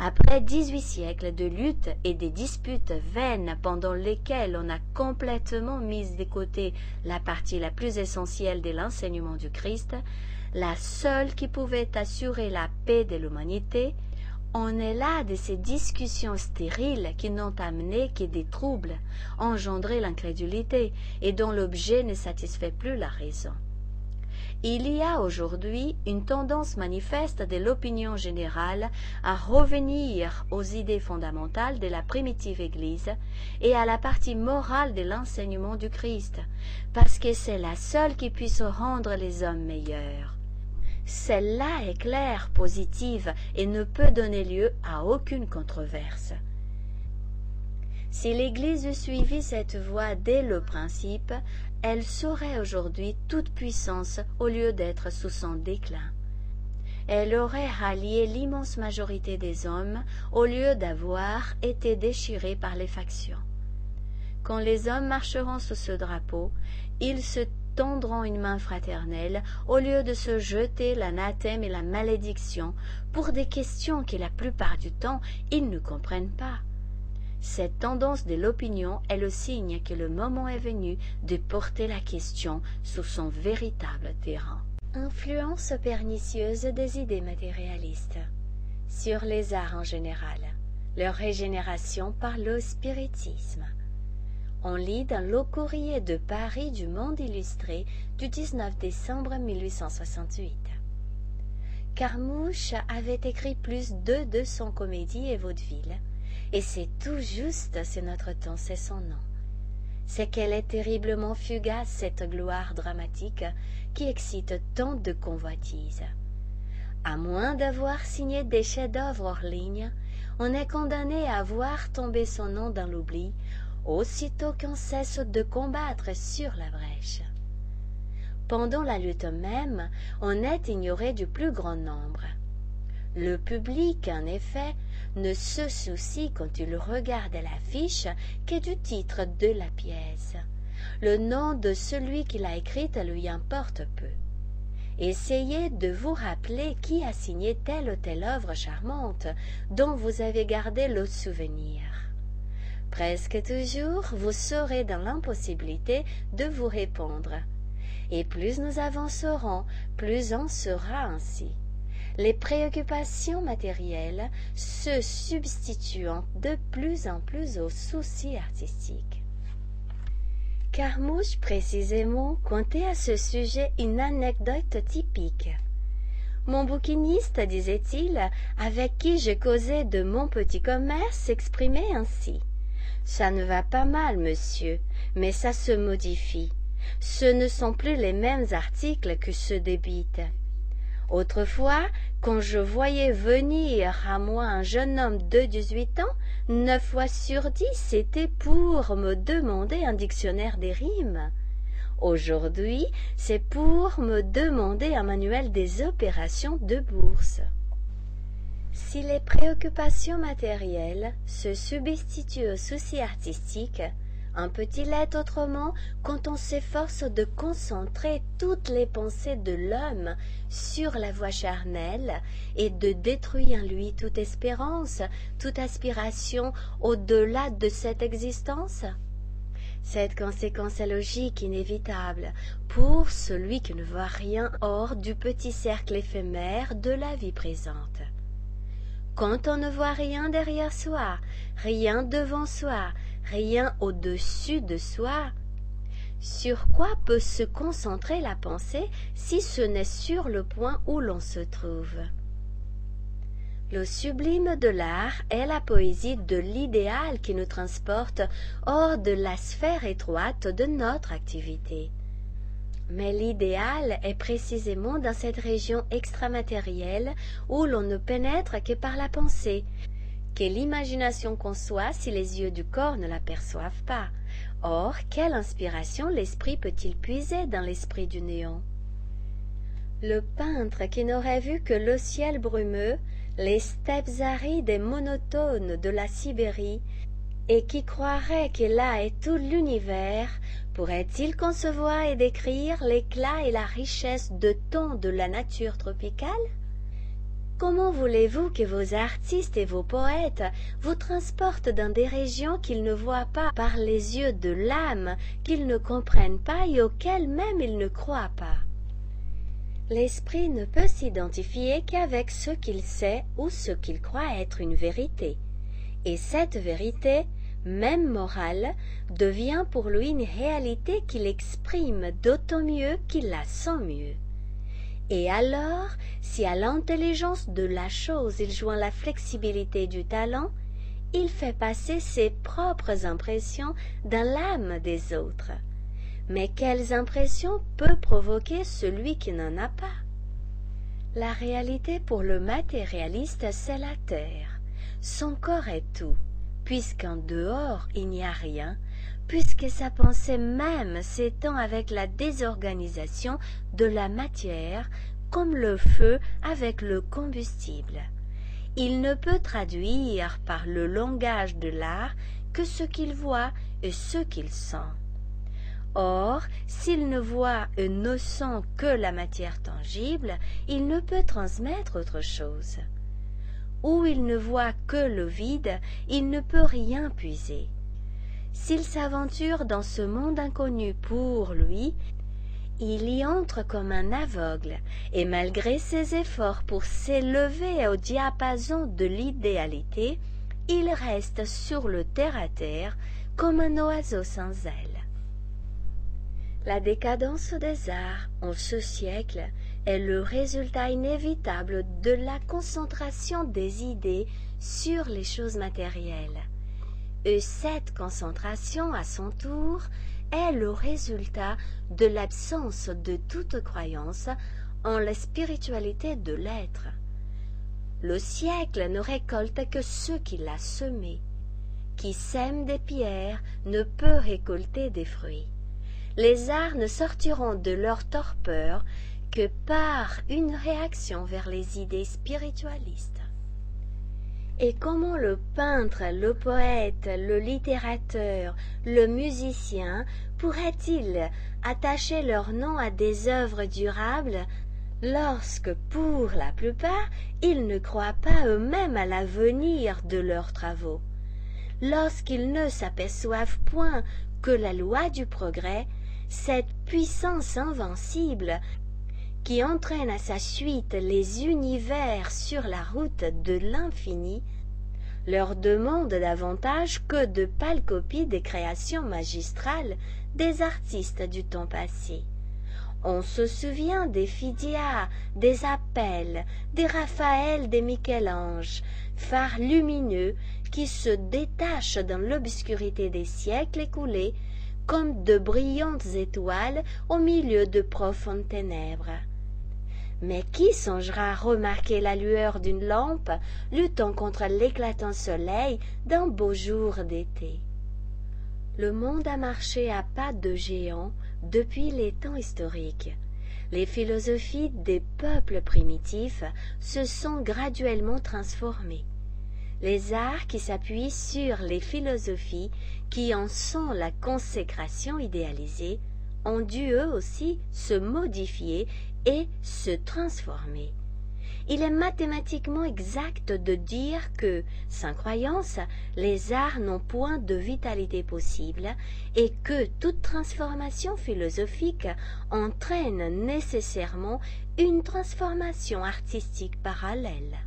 Après dix-huit siècles de luttes et de disputes vaines pendant lesquelles on a complètement mis de côté la partie la plus essentielle de l'enseignement du Christ, la seule qui pouvait assurer la paix de l'humanité, on est là de ces discussions stériles qui n'ont amené que des troubles, engendré l'incrédulité et dont l'objet ne satisfait plus la raison. Il y a aujourd'hui une tendance manifeste de l'opinion générale à revenir aux idées fondamentales de la primitive Église et à la partie morale de l'enseignement du Christ, parce que c'est la seule qui puisse rendre les hommes meilleurs. Celle-là est claire, positive et ne peut donner lieu à aucune controverse. Si l'Église eût suivi cette voie dès le principe, elle saurait aujourd'hui toute puissance au lieu d'être sous son déclin. elle aurait rallié l'immense majorité des hommes au lieu d'avoir été déchirée par les factions. Quand les hommes marcheront sous ce drapeau, ils se tendront une main fraternelle au lieu de se jeter l'anathème et la malédiction pour des questions que la plupart du temps ils ne comprennent pas. Cette tendance de l'opinion est le signe que le moment est venu de porter la question sur son véritable terrain. Influence pernicieuse des idées matérialistes sur les arts en général, leur régénération par le spiritisme. On lit dans le courrier de Paris du Monde illustré du 19 décembre 1868. Carmouche avait écrit plus de 200 comédies et vaudevilles, et c'est tout juste c'est notre temps, c'est son nom. C'est qu'elle est terriblement fugace, cette gloire dramatique qui excite tant de convoitises. À moins d'avoir signé des chefs-d'œuvre hors ligne, on est condamné à voir tomber son nom dans l'oubli aussitôt qu'on cesse de combattre sur la brèche. Pendant la lutte même, on est ignoré du plus grand nombre. Le public, en effet, ne se soucie quand il regarde l'affiche que du titre de la pièce. Le nom de celui qui l'a écrite lui importe peu. Essayez de vous rappeler qui a signé telle ou telle œuvre charmante dont vous avez gardé le souvenir. Presque toujours, vous serez dans l'impossibilité de vous répondre. Et plus nous avancerons, plus en sera ainsi. Les préoccupations matérielles se substituant de plus en plus aux soucis artistiques. Carmouche précisément contait à ce sujet une anecdote typique. Mon bouquiniste, disait-il, avec qui je causais de mon petit commerce, s'exprimait ainsi. Ça ne va pas mal, monsieur, mais ça se modifie. Ce ne sont plus les mêmes articles que se débitent. Autrefois, quand je voyais venir à moi un jeune homme de dix-huit ans, neuf fois sur dix, c'était pour me demander un dictionnaire des rimes. Aujourd'hui, c'est pour me demander un manuel des opérations de bourse. Si les préoccupations matérielles se substituent aux soucis artistiques, un peut-il être autrement quand on s'efforce de concentrer toutes les pensées de l'homme sur la voie charnelle et de détruire en lui toute espérance, toute aspiration au-delà de cette existence? Cette conséquence est logique, inévitable, pour celui qui ne voit rien hors du petit cercle éphémère de la vie présente. Quand on ne voit rien derrière soi, rien devant soi, rien au-dessus de soi, sur quoi peut se concentrer la pensée si ce n'est sur le point où l'on se trouve? Le sublime de l'art est la poésie de l'idéal qui nous transporte hors de la sphère étroite de notre activité. Mais l'idéal est précisément dans cette région extramatérielle où l'on ne pénètre que par la pensée, que l'imagination conçoit si les yeux du corps ne l'aperçoivent pas. Or, quelle inspiration l'esprit peut-il puiser dans l'esprit du néant? Le peintre qui n'aurait vu que le ciel brumeux, les steppes arides et monotones de la Sibérie, et qui croirait que là est tout l'univers, pourrait-il concevoir et décrire l'éclat et la richesse de ton de la nature tropicale? Comment voulez-vous que vos artistes et vos poètes vous transportent dans des régions qu'ils ne voient pas par les yeux de l'âme, qu'ils ne comprennent pas et auxquelles même ils ne croient pas? L'esprit ne peut s'identifier qu'avec ce qu'il sait ou ce qu'il croit être une vérité. Et cette vérité, même morale, devient pour lui une réalité qu'il exprime d'autant mieux qu'il la sent mieux. Et alors, si à l'intelligence de la chose il joint la flexibilité du talent, il fait passer ses propres impressions dans l'âme des autres. Mais quelles impressions peut provoquer celui qui n'en a pas? La réalité pour le matérialiste, c'est la terre. Son corps est tout puisqu'en dehors il n'y a rien, puisque sa pensée même s'étend avec la désorganisation de la matière comme le feu avec le combustible. Il ne peut traduire par le langage de l'art que ce qu'il voit et ce qu'il sent. Or, s'il ne voit et ne sent que la matière tangible, il ne peut transmettre autre chose. Où il ne voit que le vide, il ne peut rien puiser. S'il s'aventure dans ce monde inconnu pour lui, il y entre comme un aveugle, et malgré ses efforts pour s'élever au diapason de l'idéalité, il reste sur le terre-à-terre comme un oiseau sans ailes. La décadence des arts en ce siècle est le résultat inévitable de la concentration des idées sur les choses matérielles. Et cette concentration, à son tour, est le résultat de l'absence de toute croyance en la spiritualité de l'être. Le siècle ne récolte que ce qu'il a semé. Qui sème des pierres ne peut récolter des fruits. Les arts ne sortiront de leur torpeur que par une réaction vers les idées spiritualistes. Et comment le peintre, le poète, le littérateur, le musicien pourraient-ils attacher leur nom à des œuvres durables lorsque, pour la plupart, ils ne croient pas eux-mêmes à l'avenir de leurs travaux, lorsqu'ils ne s'aperçoivent point que la loi du progrès, cette puissance invincible qui entraîne à sa suite les univers sur la route de l'infini, leur demande davantage que de pâles copies des créations magistrales des artistes du temps passé. On se souvient des Phidias, des Appels, des Raphaël, des Michel-Ange, phares lumineux qui se détachent dans l'obscurité des siècles écoulés comme de brillantes étoiles au milieu de profondes ténèbres. Mais qui songera remarquer la lueur d'une lampe luttant contre l'éclatant soleil d'un beau jour d'été? Le monde a marché à pas de géant depuis les temps historiques. Les philosophies des peuples primitifs se sont graduellement transformées. Les arts qui s'appuient sur les philosophies qui en sont la consécration idéalisée ont dû eux aussi se modifier et se transformer. Il est mathématiquement exact de dire que, sans croyance, les arts n'ont point de vitalité possible et que toute transformation philosophique entraîne nécessairement une transformation artistique parallèle.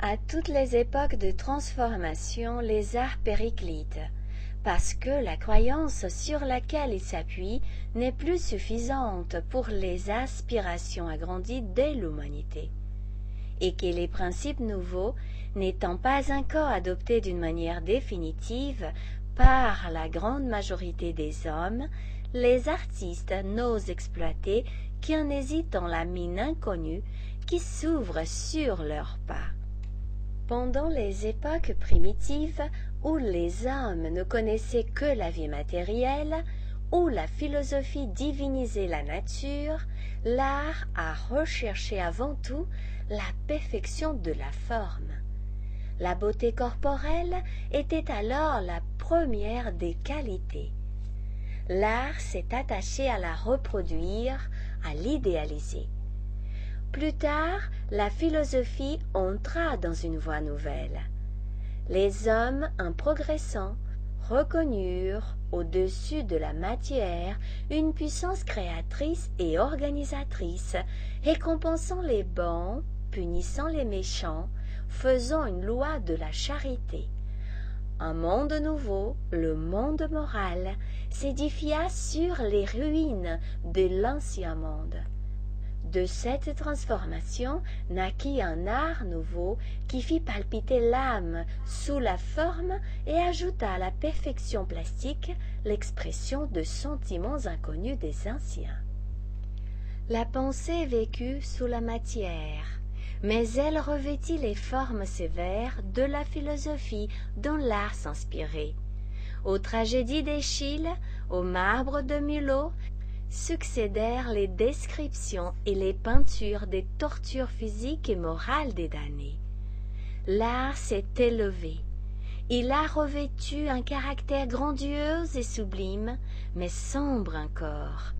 À toutes les époques de transformation, les arts périclitent parce que la croyance sur laquelle il s'appuie n'est plus suffisante pour les aspirations agrandies de l'humanité, et que les principes nouveaux, n'étant pas encore adoptés d'une manière définitive par la grande majorité des hommes, les artistes n'osent exploiter qu'en hésitant la mine inconnue qui s'ouvre sur leurs pas. Pendant les époques primitives, où les hommes ne connaissaient que la vie matérielle, où la philosophie divinisait la nature, l'art a recherché avant tout la perfection de la forme. La beauté corporelle était alors la première des qualités. L'art s'est attaché à la reproduire, à l'idéaliser. Plus tard, la philosophie entra dans une voie nouvelle les hommes, en progressant, reconnurent au-dessus de la matière une puissance créatrice et organisatrice, récompensant les bons, punissant les méchants, faisant une loi de la charité. Un monde nouveau, le monde moral, s'édifia sur les ruines de l'ancien monde. De cette transformation naquit un art nouveau qui fit palpiter l'âme sous la forme et ajouta à la perfection plastique l'expression de sentiments inconnus des anciens. La pensée vécut sous la matière, mais elle revêtit les formes sévères de la philosophie dont l'art s'inspirait. Aux tragédies d'Échille, au marbre de Mulot, succédèrent les descriptions et les peintures des tortures physiques et morales des damnés. L'art s'est élevé. Il a revêtu un caractère grandiose et sublime, mais sombre encore.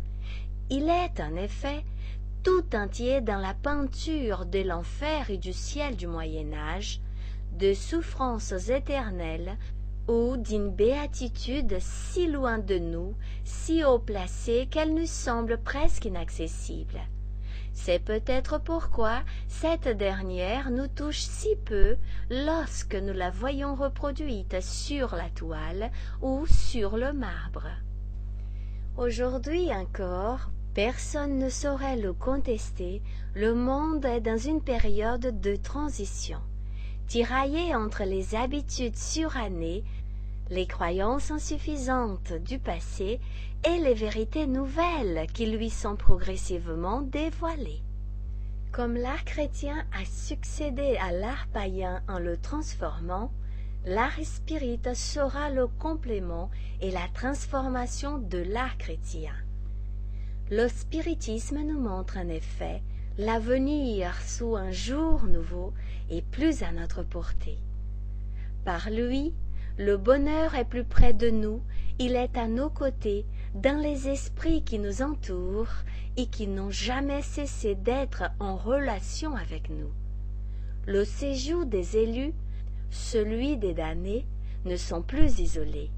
Il est, en effet, tout entier dans la peinture de l'enfer et du ciel du Moyen Âge, de souffrances éternelles ou d'une béatitude si loin de nous, si haut placée qu'elle nous semble presque inaccessible. C'est peut-être pourquoi cette dernière nous touche si peu lorsque nous la voyons reproduite sur la toile ou sur le marbre. Aujourd'hui encore, personne ne saurait le contester, le monde est dans une période de transition tiraillé entre les habitudes surannées, les croyances insuffisantes du passé et les vérités nouvelles qui lui sont progressivement dévoilées. Comme l'art chrétien a succédé à l'art païen en le transformant, l'art spirit sera le complément et la transformation de l'art chrétien. Le spiritisme nous montre en effet l'avenir sous un jour nouveau est plus à notre portée. Par lui, le bonheur est plus près de nous, il est à nos côtés, dans les esprits qui nous entourent et qui n'ont jamais cessé d'être en relation avec nous. Le séjour des élus, celui des damnés, ne sont plus isolés.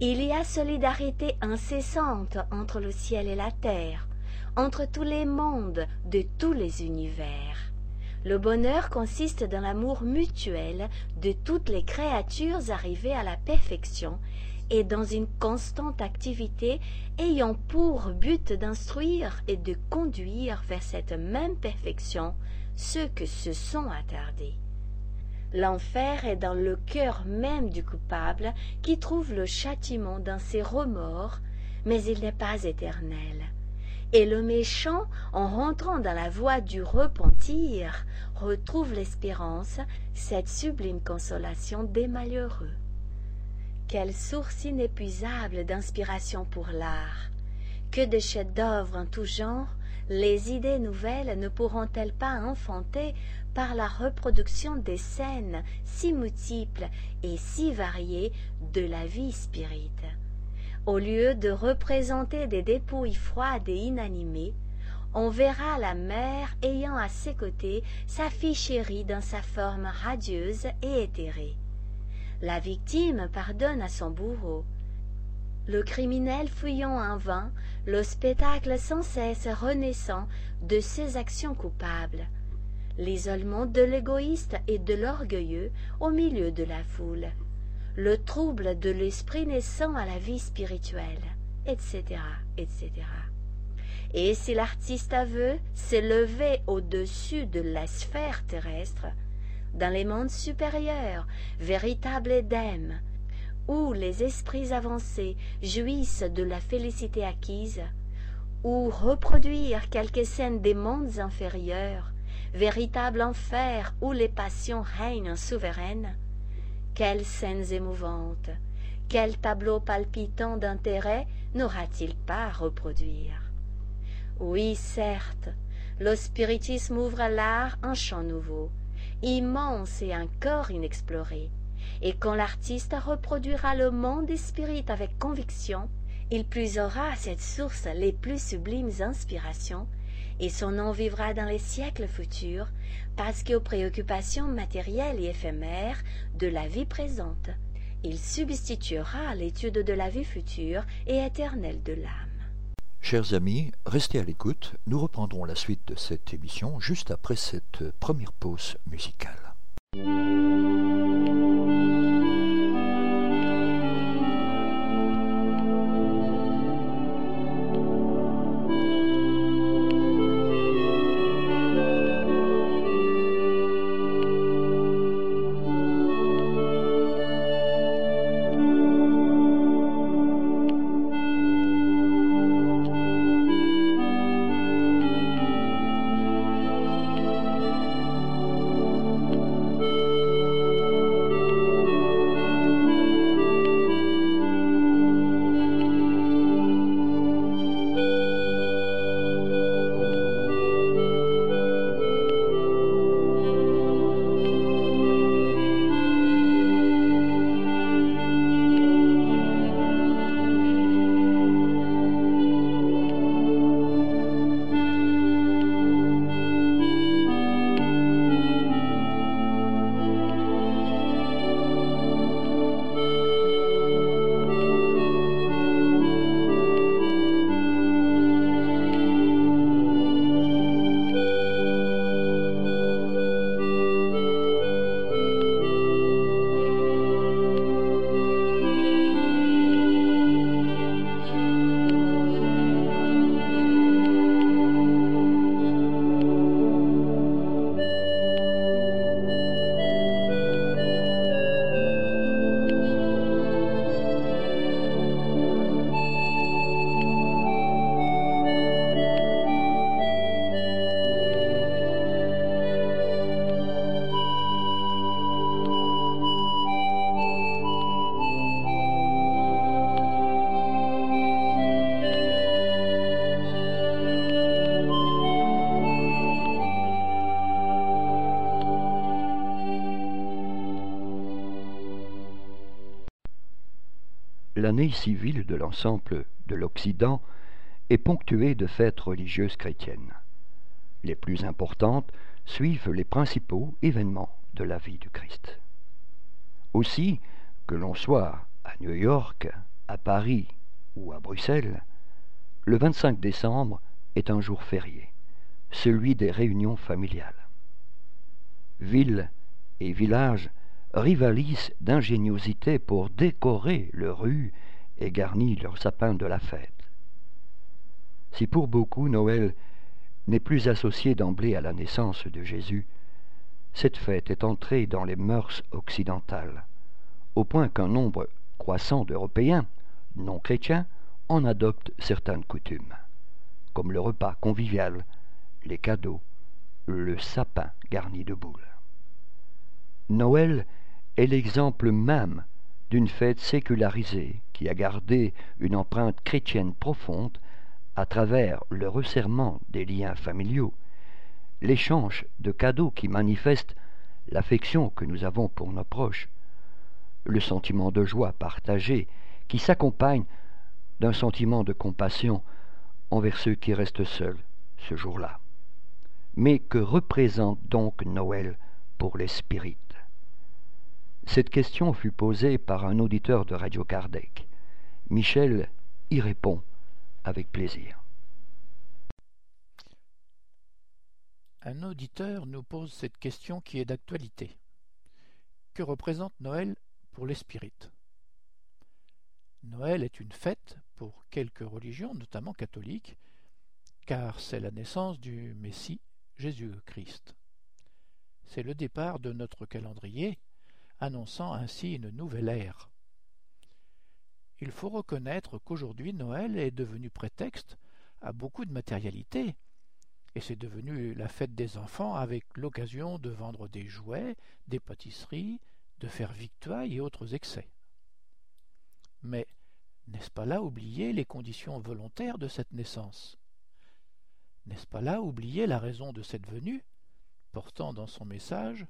Il y a solidarité incessante entre le ciel et la terre, entre tous les mondes de tous les univers. Le bonheur consiste dans l'amour mutuel de toutes les créatures arrivées à la perfection et dans une constante activité ayant pour but d'instruire et de conduire vers cette même perfection ceux que se sont attardés. L'enfer est dans le cœur même du coupable qui trouve le châtiment dans ses remords, mais il n'est pas éternel et le méchant, en rentrant dans la voie du repentir, retrouve l'espérance, cette sublime consolation des malheureux. Quelle source inépuisable d'inspiration pour l'art. Que de chefs-d'œuvre en tout genre, les idées nouvelles ne pourront-elles pas enfanter par la reproduction des scènes si multiples et si variées de la vie spirite? Au lieu de représenter des dépouilles froides et inanimées, on verra la mère ayant à ses côtés sa fille chérie dans sa forme radieuse et éthérée. La victime pardonne à son bourreau. Le criminel fuyant en vain le spectacle sans cesse renaissant de ses actions coupables. L'isolement de l'égoïste et de l'orgueilleux au milieu de la foule le trouble de l'esprit naissant à la vie spirituelle, etc., etc. Et si l'artiste veut s'élever au-dessus de la sphère terrestre, dans les mondes supérieurs, véritable Édème, où les esprits avancés jouissent de la félicité acquise, ou reproduire quelques scènes des mondes inférieurs, véritable enfer où les passions règnent souveraines, quelles scènes émouvantes, quel tableau palpitant d'intérêt n'aura-t-il pas à reproduire? Oui, certes, le spiritisme ouvre à l'art un champ nouveau, immense et encore inexploré, et quand l'artiste reproduira le monde des spirites avec conviction, il puisera à cette source les plus sublimes inspirations et son nom vivra dans les siècles futurs, parce qu'aux préoccupations matérielles et éphémères de la vie présente, il substituera l'étude de la vie future et éternelle de l'âme. Chers amis, restez à l'écoute, nous reprendrons la suite de cette émission juste après cette première pause musicale. L'année civile de l'ensemble de l'Occident est ponctuée de fêtes religieuses chrétiennes. Les plus importantes suivent les principaux événements de la vie du Christ. Aussi, que l'on soit à New York, à Paris ou à Bruxelles, le 25 décembre est un jour férié, celui des réunions familiales. Villes et villages rivalisent d'ingéniosité pour décorer leurs rues et garnir leurs sapins de la fête. Si pour beaucoup Noël n'est plus associé d'emblée à la naissance de Jésus, cette fête est entrée dans les mœurs occidentales, au point qu'un nombre croissant d'Européens non chrétiens en adoptent certaines coutumes, comme le repas convivial, les cadeaux, le sapin garni de boules. Noël est l'exemple même d'une fête sécularisée a gardé une empreinte chrétienne profonde à travers le resserrement des liens familiaux, l'échange de cadeaux qui manifestent l'affection que nous avons pour nos proches, le sentiment de joie partagée qui s'accompagne d'un sentiment de compassion envers ceux qui restent seuls ce jour-là. Mais que représente donc Noël pour les spirites? Cette question fut posée par un auditeur de Radio Kardec. Michel y répond avec plaisir. Un auditeur nous pose cette question qui est d'actualité. Que représente Noël pour les spirites? Noël est une fête pour quelques religions, notamment catholiques, car c'est la naissance du Messie Jésus-Christ. C'est le départ de notre calendrier, annonçant ainsi une nouvelle ère. Il faut reconnaître qu'aujourd'hui Noël est devenu prétexte à beaucoup de matérialité, et c'est devenu la fête des enfants avec l'occasion de vendre des jouets, des pâtisseries, de faire victoire et autres excès. Mais n'est-ce pas là oublier les conditions volontaires de cette naissance? N'est-ce pas là oublier la raison de cette venue, portant dans son message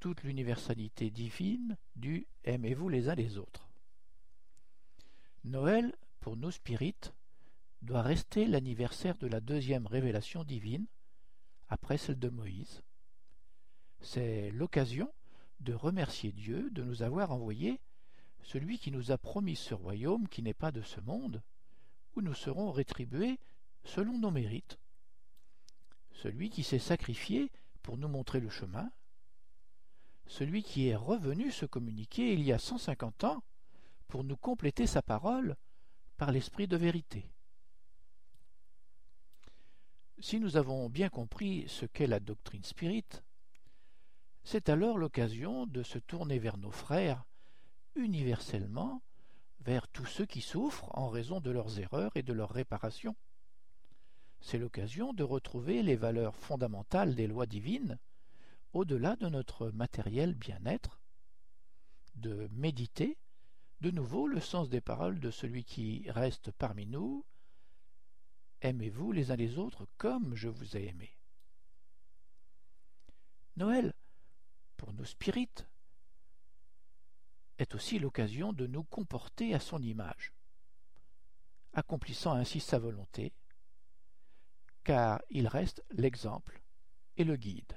toute l'universalité divine du Aimez-vous les uns les autres Noël, pour nos spirites, doit rester l'anniversaire de la deuxième révélation divine, après celle de Moïse. C'est l'occasion de remercier Dieu de nous avoir envoyé celui qui nous a promis ce royaume qui n'est pas de ce monde, où nous serons rétribués selon nos mérites. Celui qui s'est sacrifié pour nous montrer le chemin, celui qui est revenu se communiquer il y a cent cinquante ans pour nous compléter sa parole par l'esprit de vérité. Si nous avons bien compris ce qu'est la doctrine spirite, c'est alors l'occasion de se tourner vers nos frères universellement vers tous ceux qui souffrent en raison de leurs erreurs et de leur réparation. C'est l'occasion de retrouver les valeurs fondamentales des lois divines au-delà de notre matériel bien-être, de méditer de nouveau le sens des paroles de celui qui reste parmi nous. Aimez-vous les uns les autres comme je vous ai aimé. Noël, pour nos spirites, est aussi l'occasion de nous comporter à son image, accomplissant ainsi sa volonté, car il reste l'exemple et le guide.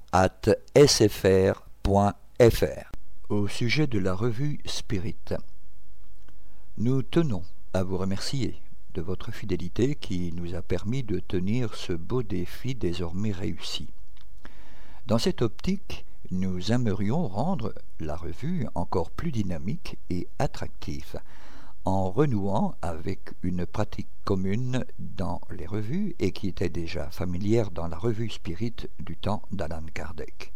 sfr.fr. Au sujet de la revue Spirit, nous tenons à vous remercier de votre fidélité qui nous a permis de tenir ce beau défi désormais réussi. Dans cette optique, nous aimerions rendre la revue encore plus dynamique et attractive en renouant avec une pratique commune dans les revues et qui était déjà familière dans la revue Spirit du temps d'Alan Kardec.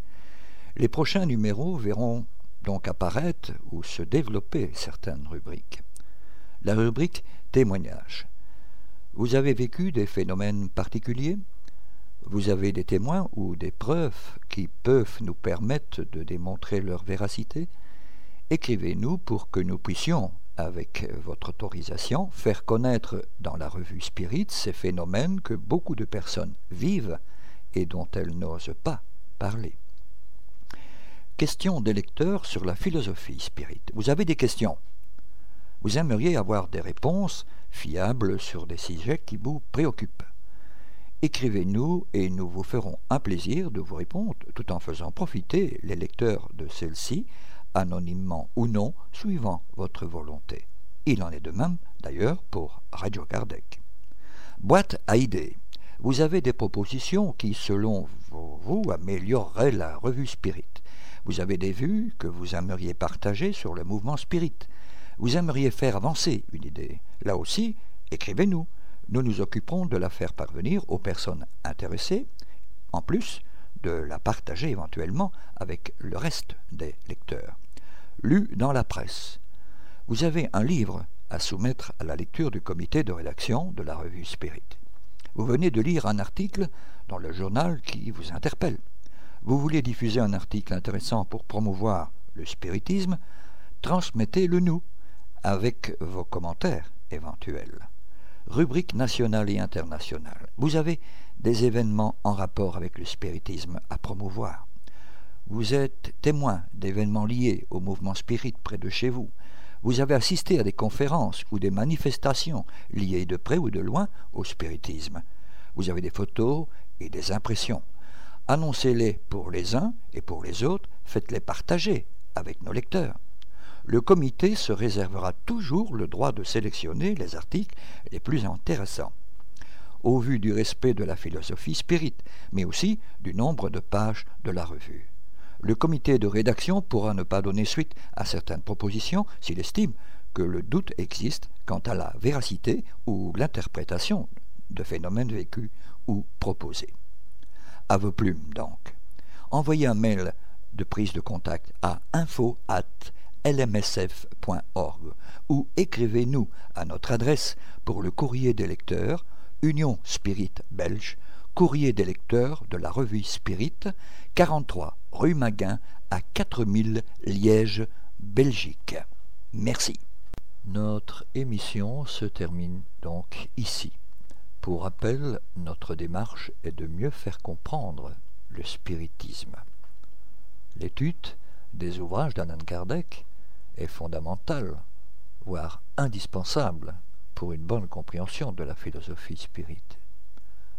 Les prochains numéros verront donc apparaître ou se développer certaines rubriques. La rubrique témoignages. Vous avez vécu des phénomènes particuliers? Vous avez des témoins ou des preuves qui peuvent nous permettre de démontrer leur véracité? Écrivez-nous pour que nous puissions avec votre autorisation, faire connaître dans la revue Spirit ces phénomènes que beaucoup de personnes vivent et dont elles n'osent pas parler. Question des lecteurs sur la philosophie spirit. Vous avez des questions? Vous aimeriez avoir des réponses fiables sur des sujets qui vous préoccupent. Écrivez-nous et nous vous ferons un plaisir de vous répondre tout en faisant profiter les lecteurs de celle-ci anonymement ou non, suivant votre volonté. Il en est de même, d'ailleurs, pour Radio Kardec. Boîte à idées. Vous avez des propositions qui, selon vous, amélioreraient la revue Spirit. Vous avez des vues que vous aimeriez partager sur le mouvement Spirit. Vous aimeriez faire avancer une idée. Là aussi, écrivez-nous. Nous nous occuperons de la faire parvenir aux personnes intéressées. En plus, de la partager éventuellement avec le reste des lecteurs lu dans la presse. Vous avez un livre à soumettre à la lecture du comité de rédaction de la revue Spirit. Vous venez de lire un article dans le journal qui vous interpelle. Vous voulez diffuser un article intéressant pour promouvoir le spiritisme, transmettez-le nous avec vos commentaires éventuels. Rubrique nationale et internationale. Vous avez des événements en rapport avec le spiritisme à promouvoir. Vous êtes témoin d'événements liés au mouvement spirit près de chez vous. Vous avez assisté à des conférences ou des manifestations liées de près ou de loin au spiritisme. Vous avez des photos et des impressions. Annoncez-les pour les uns et pour les autres, faites-les partager avec nos lecteurs. Le comité se réservera toujours le droit de sélectionner les articles les plus intéressants, au vu du respect de la philosophie spirit, mais aussi du nombre de pages de la revue. Le comité de rédaction pourra ne pas donner suite à certaines propositions s'il estime que le doute existe quant à la véracité ou l'interprétation de phénomènes vécus ou proposés. À vos plumes donc. Envoyez un mail de prise de contact à info@lmsf.org ou écrivez-nous à notre adresse pour le courrier des lecteurs Union Spirit Belge, courrier des lecteurs de la revue Spirit, 43 rue Maguin à 4000 Liège, Belgique. Merci. Notre émission se termine donc ici. Pour rappel, notre démarche est de mieux faire comprendre le spiritisme. L'étude des ouvrages d'Alan Kardec est fondamental, voire indispensable, pour une bonne compréhension de la philosophie spirite.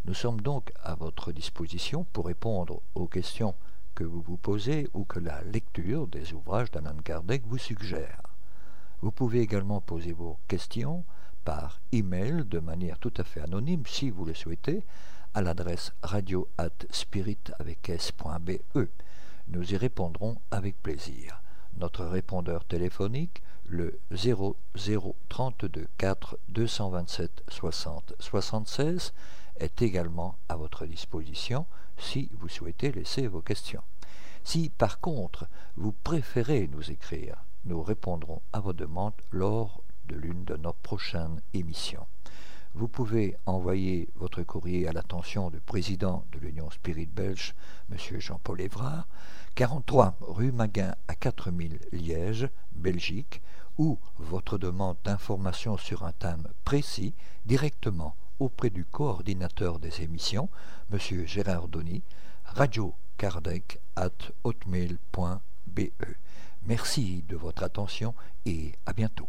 Nous sommes donc à votre disposition pour répondre aux questions que vous vous posez ou que la lecture des ouvrages d'Alan Kardec vous suggère. Vous pouvez également poser vos questions par email de manière tout à fait anonyme si vous le souhaitez à l'adresse radio at spirit avec s.be. Nous y répondrons avec plaisir. Notre répondeur téléphonique, le 0032 4 227 60 76, est également à votre disposition si vous souhaitez laisser vos questions. Si par contre vous préférez nous écrire, nous répondrons à vos demandes lors de l'une de nos prochaines émissions. Vous pouvez envoyer votre courrier à l'attention du président de l'Union Spirit Belge, M. Jean-Paul Évrard, 43 rue Maguin à 4000 Liège, Belgique, ou votre demande d'information sur un thème précis directement auprès du coordinateur des émissions, M. Gérard Donny, radiocardec.hotmail.be. Merci de votre attention et à bientôt.